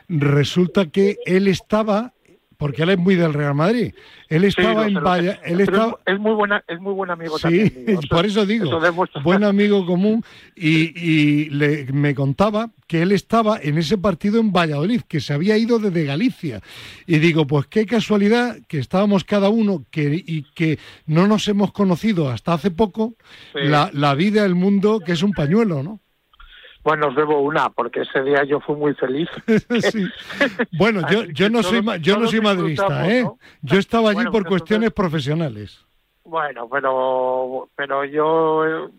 resulta que él estaba, porque él es muy del Real Madrid, él Sí, estaba en lo sé. Valla, él estaba... es, muy buena, es muy buen amigo Sí, también. Eso- por eso digo, eso demuestra- buen amigo común, y, y le- me contaba que él estaba en ese partido en Valladolid, que se había ido desde Galicia. Y digo, pues qué casualidad que estábamos cada uno que, y que no nos hemos conocido hasta hace poco, Sí. la, la vida, el mundo, que es un pañuelo, ¿no? Bueno, os debo una, porque ese día yo fui muy feliz. Sí. Bueno, yo, yo no soy todos- yo no soy madrista, disfrutamos, ¿eh? ¿no? Yo estaba allí Bueno, por pues cuestiones entonces- profesionales. Bueno, pero pero yo eh,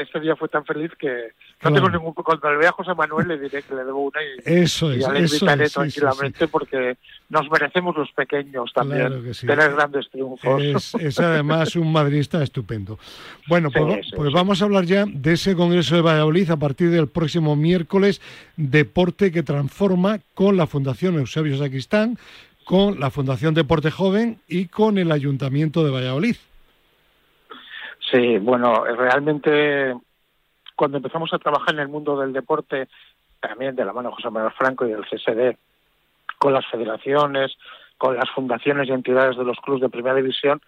ese día fue tan feliz que no Claro. tengo ningún cuando le vea a José Manuel le diré que le debo una y, Eso es, ya le invitaré es, sí, sí, sí. tranquilamente porque nos merecemos los pequeños también Claro tener grandes triunfos. Es, es además un madridista estupendo. Bueno, pues, pues vamos a hablar ya de ese Congreso de Valladolid a partir del próximo miércoles, Deporte que Transforma, con la Fundación Eusebio Sacristán, con la Fundación Deporte Joven y con el Ayuntamiento de Valladolid. Sí, bueno, realmente cuando empezamos a trabajar en el mundo del deporte también de la mano de José Manuel Franco y del CSD, con las federaciones, con las fundaciones y entidades de los clubes de primera división,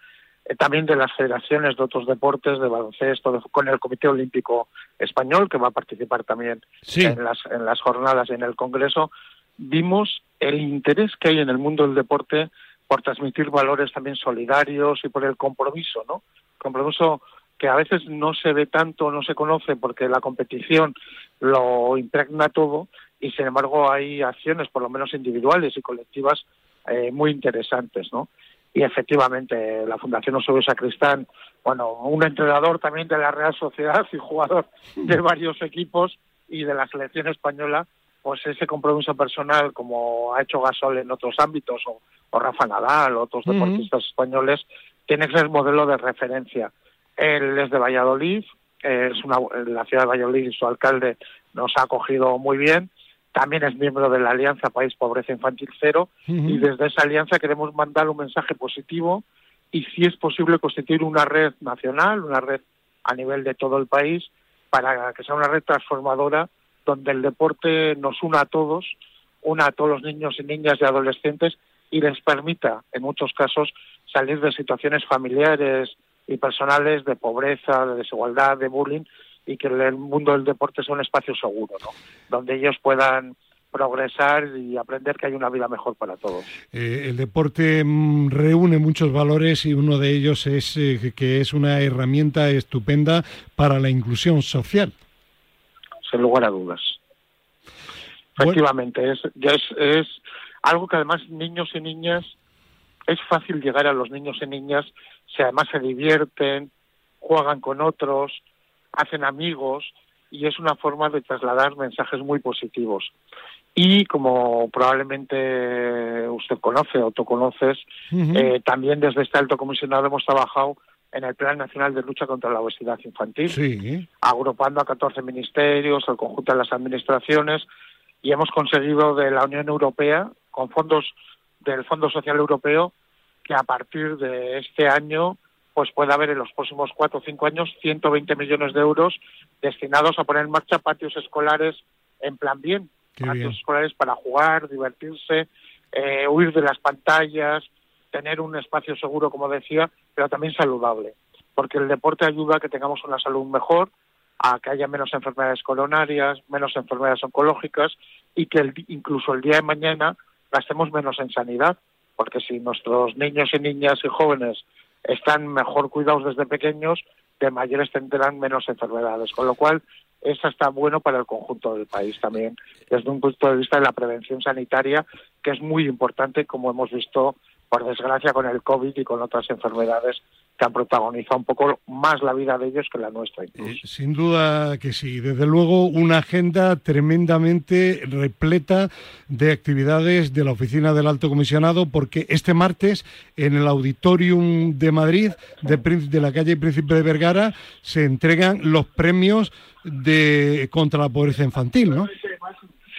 eh, también de las federaciones de otros deportes, de baloncesto, con el Comité Olímpico Español, que va a participar también en, las, en las jornadas y en el Congreso, vimos el interés que hay en el mundo del deporte por transmitir valores también solidarios y por el compromiso, ¿no? Compromiso que a veces no se ve tanto, no se conoce porque la competición lo impregna todo y sin embargo hay acciones, por lo menos individuales y colectivas, eh, muy interesantes, ¿no? Y efectivamente la Fundación Eusebio Sacristán, bueno, un entrenador también de la Real Sociedad y jugador de varios equipos y de la selección española, pues ese compromiso personal, como ha hecho Gasol en otros ámbitos, o, Rafa Nadal, o otros deportistas españoles, tiene que ser modelo de referencia. Él es de Valladolid, es una, la ciudad de Valladolid y su alcalde nos ha acogido muy bien. También es miembro de la Alianza País Pobreza Infantil Cero y desde esa alianza queremos mandar un mensaje positivo y si es posible constituir una red nacional, una red a nivel de todo el país para que sea una red transformadora donde el deporte nos una a todos, una a todos los niños y niñas y adolescentes y les permita, en muchos casos, salir de situaciones familiares y personales de pobreza, de desigualdad, de bullying y que el mundo del deporte sea un espacio seguro, ¿no? Donde ellos puedan progresar y aprender que hay una vida mejor para todos. Eh, el deporte mm, reúne muchos valores y uno de ellos es eh, que es una herramienta estupenda para la inclusión social sin lugar a dudas. Efectivamente, es, es, es algo que además niños y niñas, es fácil llegar a los niños y niñas si además se divierten, juegan con otros, hacen amigos y es una forma de trasladar mensajes muy positivos. Y como probablemente usted conoce o tú conoces, eh, también desde este alto comisionado hemos trabajado en el Plan Nacional de Lucha contra la Obesidad Infantil, agrupando a 14 ministerios, al conjunto de las administraciones, y hemos conseguido de la Unión Europea, con fondos del Fondo Social Europeo, que a partir de este año pues pueda haber en los próximos cuatro o cinco años 120 millones de euros destinados a poner en marcha patios escolares en plan bien, patios escolares para jugar, divertirse, eh, huir de las pantallas, tener un espacio seguro, como decía, pero también saludable, porque el deporte ayuda a que tengamos una salud mejor, a que haya menos enfermedades coronarias, menos enfermedades oncológicas y que incluso el día de mañana gastemos menos en sanidad, porque si nuestros niños y niñas y jóvenes están mejor cuidados desde pequeños, de mayores tendrán menos enfermedades, con lo cual eso está bueno para el conjunto del país también, desde un punto de vista de la prevención sanitaria, que es muy importante, como hemos visto por desgracia con el COVID y con otras enfermedades que han protagonizado un poco más la vida de ellos que la nuestra. Eh, sin duda que sí. Desde luego una agenda tremendamente repleta de actividades de la oficina del Alto Comisionado porque este martes en el Auditorium de Madrid de, de la calle Príncipe de Vergara se entregan los premios de contra la pobreza infantil, ¿no?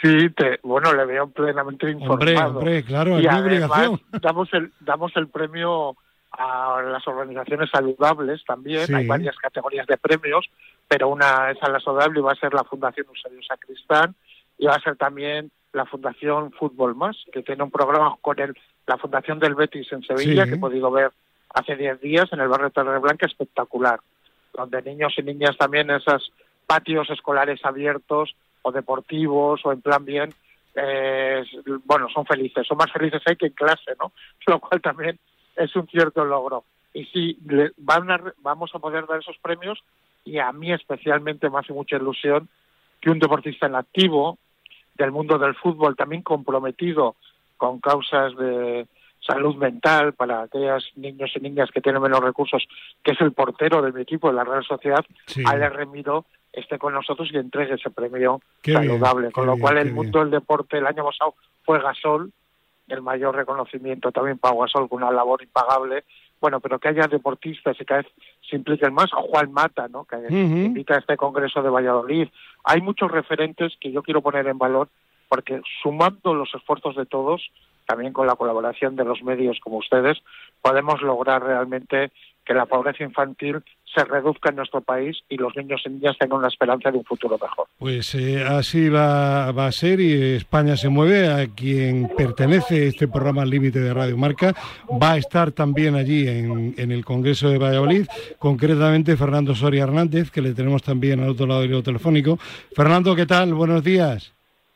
Sí, te, bueno, le veo plenamente informado. Hombre, claro, y además damos el, damos el premio a las organizaciones saludables también. Hay varias categorías de premios, pero una es a la saludable y va a ser la Fundación Eusebio Sacristán. Y va a ser también la Fundación Fútbol Más, que tiene un programa con el, la Fundación del Betis en Sevilla, que he podido ver hace 10 días en el barrio de Blanca, espectacular, donde niños y niñas también en esos patios escolares abiertos o deportivos o en plan bien, eh, bueno, son felices, son más felices ahí que en clase, ¿no? Lo cual también es un cierto logro. Y sí, van vamos a poder dar esos premios y a mí especialmente me hace mucha ilusión que un deportista en activo del mundo del fútbol, también comprometido con causas de salud mental para aquellos niños y niñas que tienen menos recursos, que es el portero de mi equipo de la Real Sociedad, sí. Ale Remiro, esté con nosotros y entregue ese premio saludable. con lo cual el mundo del deporte el año pasado fue Gasol, el mayor reconocimiento también para Gasol con una labor impagable. Bueno, pero que haya deportistas y cada vez se impliquen más. Juan Mata, ¿no? que invita a este Congreso de Valladolid. Hay muchos referentes que yo quiero poner en valor porque sumando los esfuerzos de todos, también con la colaboración de los medios como ustedes, podemos lograr realmente que la pobreza infantil se reduzca en nuestro país y los niños y niñas tengan una esperanza de un futuro mejor. Pues eh, así va, va, a ser y España se mueve. A quien pertenece este programa Límite de Radio Marca va a estar también allí en, en, el Congreso de Valladolid, concretamente Fernando Soria Hernández, que le tenemos también al otro lado del telefónico. Fernando, ¿qué tal? Buenos días.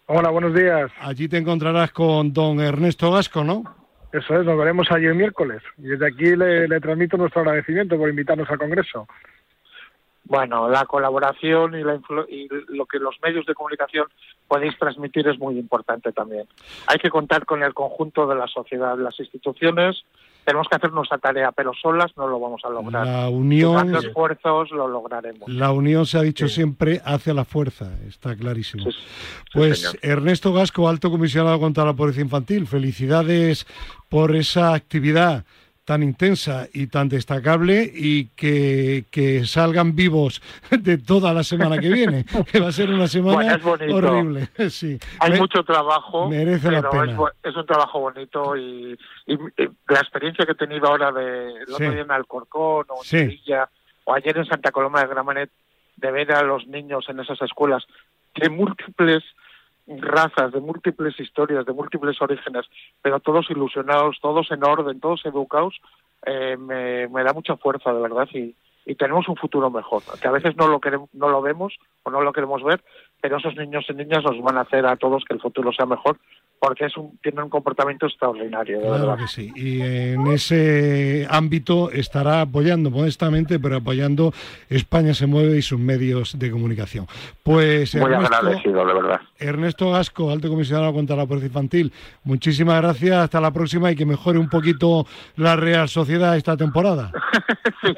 Hola, buenos días. Allí te encontrarás con don Ernesto Gasco, ¿no? Eso es, nos veremos allí el miércoles. Y desde aquí le, le transmito nuestro agradecimiento por invitarnos al Congreso. Bueno, la colaboración y, la y, lo que los medios de comunicación podéis transmitir es muy importante también. Hay que contar con el conjunto de la sociedad, las instituciones. Tenemos que hacer nuestra tarea, pero solas no lo vamos a lograr. La unión, Con esfuerzos lo lograremos. La unión se ha dicho sí. siempre hacia la fuerza, está clarísimo. Sí, pues señor. Ernesto Gasco, alto comisionado contra la pobreza infantil, felicidades por esa actividad tan intensa y tan destacable y que, que, salgan vivos de toda la semana que viene, que va a ser una semana bueno, horrible. Sí. Hay Me, mucho trabajo, merece pero la pena. Es, es, un trabajo bonito y, y, y, la experiencia que he tenido ahora de otro sí. día en Alcorcón o en sí. Sevilla o ayer en Santa Coloma de Gramanet de ver a los niños en esas escuelas de múltiples razas, de múltiples historias, de múltiples orígenes, pero todos ilusionados, todos en orden, todos educados, eh, me, me, da mucha fuerza, de verdad, y, y, tenemos un futuro mejor, que a veces no lo, queremos, no lo vemos o no lo queremos ver, pero esos niños y niñas nos van a hacer a todos que el futuro sea mejor porque es un, tiene un comportamiento extraordinario. De claro verdad. que sí. Y en ese ámbito estará apoyando modestamente, pero apoyando España se mueve y sus medios de comunicación. Pues Muy Ernesto, agradecido, de verdad. Ernesto Gasco, alto comisionado contra la pobreza infantil, muchísimas gracias. Hasta la próxima y que mejore un poquito la Real Sociedad esta temporada. sí,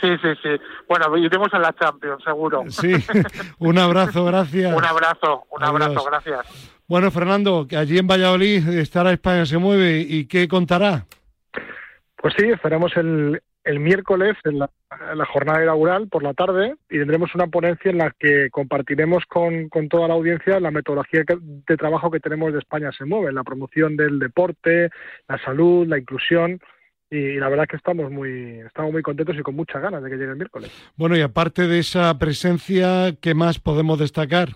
sí, sí, sí. Bueno, iremos a la Champions, seguro. Sí, un abrazo, gracias. un abrazo, un Adiós. abrazo, gracias. Bueno, Fernando, que allí en Valladolid estará España se mueve y qué contará. Pues sí, estaremos el, el miércoles en la, en la, jornada inaugural por la tarde y tendremos una ponencia en la que compartiremos con, con toda la audiencia la metodología de trabajo que tenemos de España se mueve, la promoción del deporte, la salud, la inclusión y, y, la verdad es que estamos muy estamos muy contentos y con muchas ganas de que llegue el miércoles. Bueno, y aparte de esa presencia, ¿qué más podemos destacar?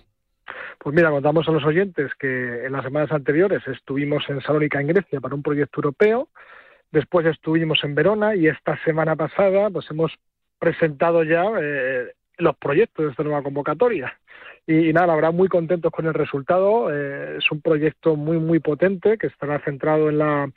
Pues mira, contamos a los oyentes que en las semanas anteriores estuvimos en Salónica, en Grecia, para un proyecto europeo. Después estuvimos en Verona y esta semana pasada pues hemos presentado ya eh, los proyectos de esta nueva convocatoria. Y, nada, la verdad, muy contentos con el resultado. Eh, es un proyecto muy, muy potente que estará centrado en la,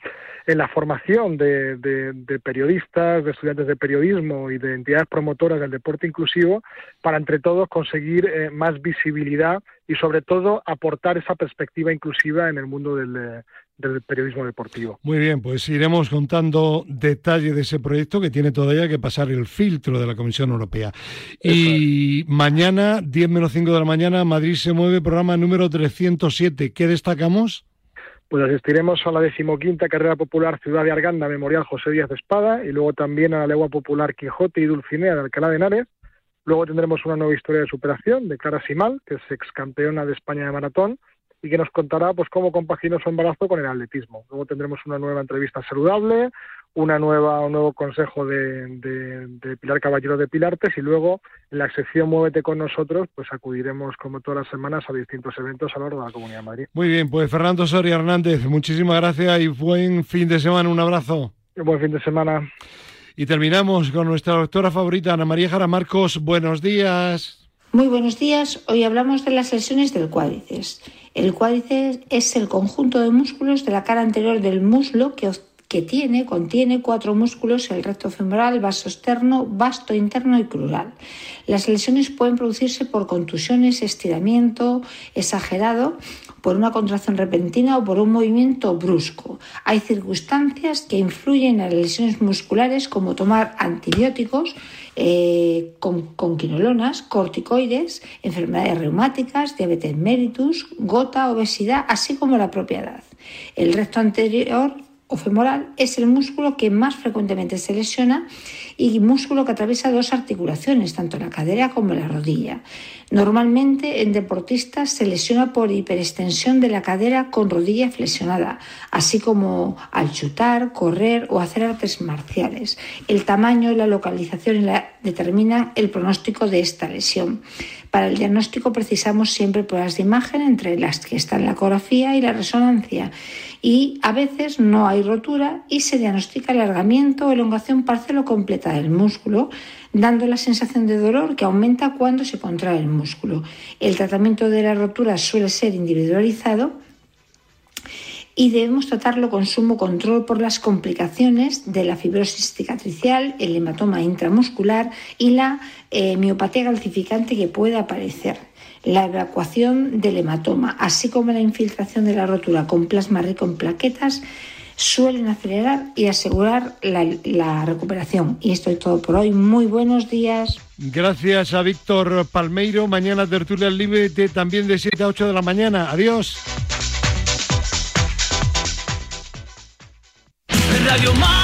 en la formación de, de, de, periodistas, de estudiantes de periodismo y de entidades promotoras del deporte inclusivo para, entre todos, conseguir eh, más visibilidad y, sobre todo, aportar esa perspectiva inclusiva en el mundo del, del periodismo deportivo. Muy bien, pues iremos contando detalle de ese proyecto que tiene todavía que pasar el filtro de la Comisión Europea. Y es. mañana, 10 menos 5 de la mañana, Madrid se mueve, programa número 307. ¿Qué destacamos? Pues asistiremos a la decimoquinta carrera popular Ciudad de Arganda, Memorial José Díaz de Espada, y luego también a la legua popular Quijote y Dulcinea de Alcalá de Henares. Luego tendremos una nueva historia de superación de Clara Simal, que es ex campeona de España de maratón, y que nos contará pues cómo compaginó su embarazo con el atletismo. Luego tendremos una nueva entrevista saludable, una nueva, un nuevo consejo de, de, de, Pilar Caballero de Pilartes y luego en la sección Muévete con nosotros, pues acudiremos como todas las semanas a distintos eventos a lo largo de la Comunidad de Madrid. Muy bien, pues Fernando Soria Hernández, muchísimas gracias y buen fin de semana, un abrazo. Buen fin de semana. Y terminamos con nuestra doctora favorita, Ana María Jara Marcos. Buenos días. Muy buenos días. Hoy hablamos de las lesiones del cuádriceps. El cuádriceps es el conjunto de músculos de la cara anterior del muslo que, que tiene, contiene cuatro músculos, el recto femoral, vaso externo, vasto interno y crural. Las lesiones pueden producirse por contusiones, estiramiento exagerado, por una contracción repentina o por un movimiento brusco. Hay circunstancias que influyen en las lesiones musculares como tomar antibióticos, eh, con, quinolonas, corticoides, enfermedades reumáticas, diabetes mellitus, gota, obesidad, así como la propia edad. El recto anterior o femoral es el músculo que más frecuentemente se lesiona y músculo que atraviesa dos articulaciones, tanto la cadera como la rodilla. Normalmente en deportistas se lesiona por hiperextensión de la cadera con rodilla flexionada, así como al chutar, correr o hacer artes marciales. El tamaño, la localización determinan el pronóstico de esta lesión. Para el diagnóstico precisamos siempre pruebas de imagen entre las que están la ecografía y la resonancia y a veces no hay rotura y se diagnostica alargamiento o elongación parcial o completa del músculo, dando la sensación de dolor que aumenta cuando se contrae el músculo. El tratamiento de la rotura suele ser individualizado y debemos tratarlo con sumo control por las complicaciones de la fibrosis cicatricial, el hematoma intramuscular y la eh, miopatía calcificante que puede aparecer. La evacuación del hematoma, así como la infiltración de la rotura con plasma rico en plaquetas, suelen acelerar y asegurar la, la, recuperación. Y esto es todo por hoy. Muy buenos días. Gracias a Víctor Palmeiro. Mañana tertulia al límite también de 7 a 8 de la mañana. Adiós. Radio Mar.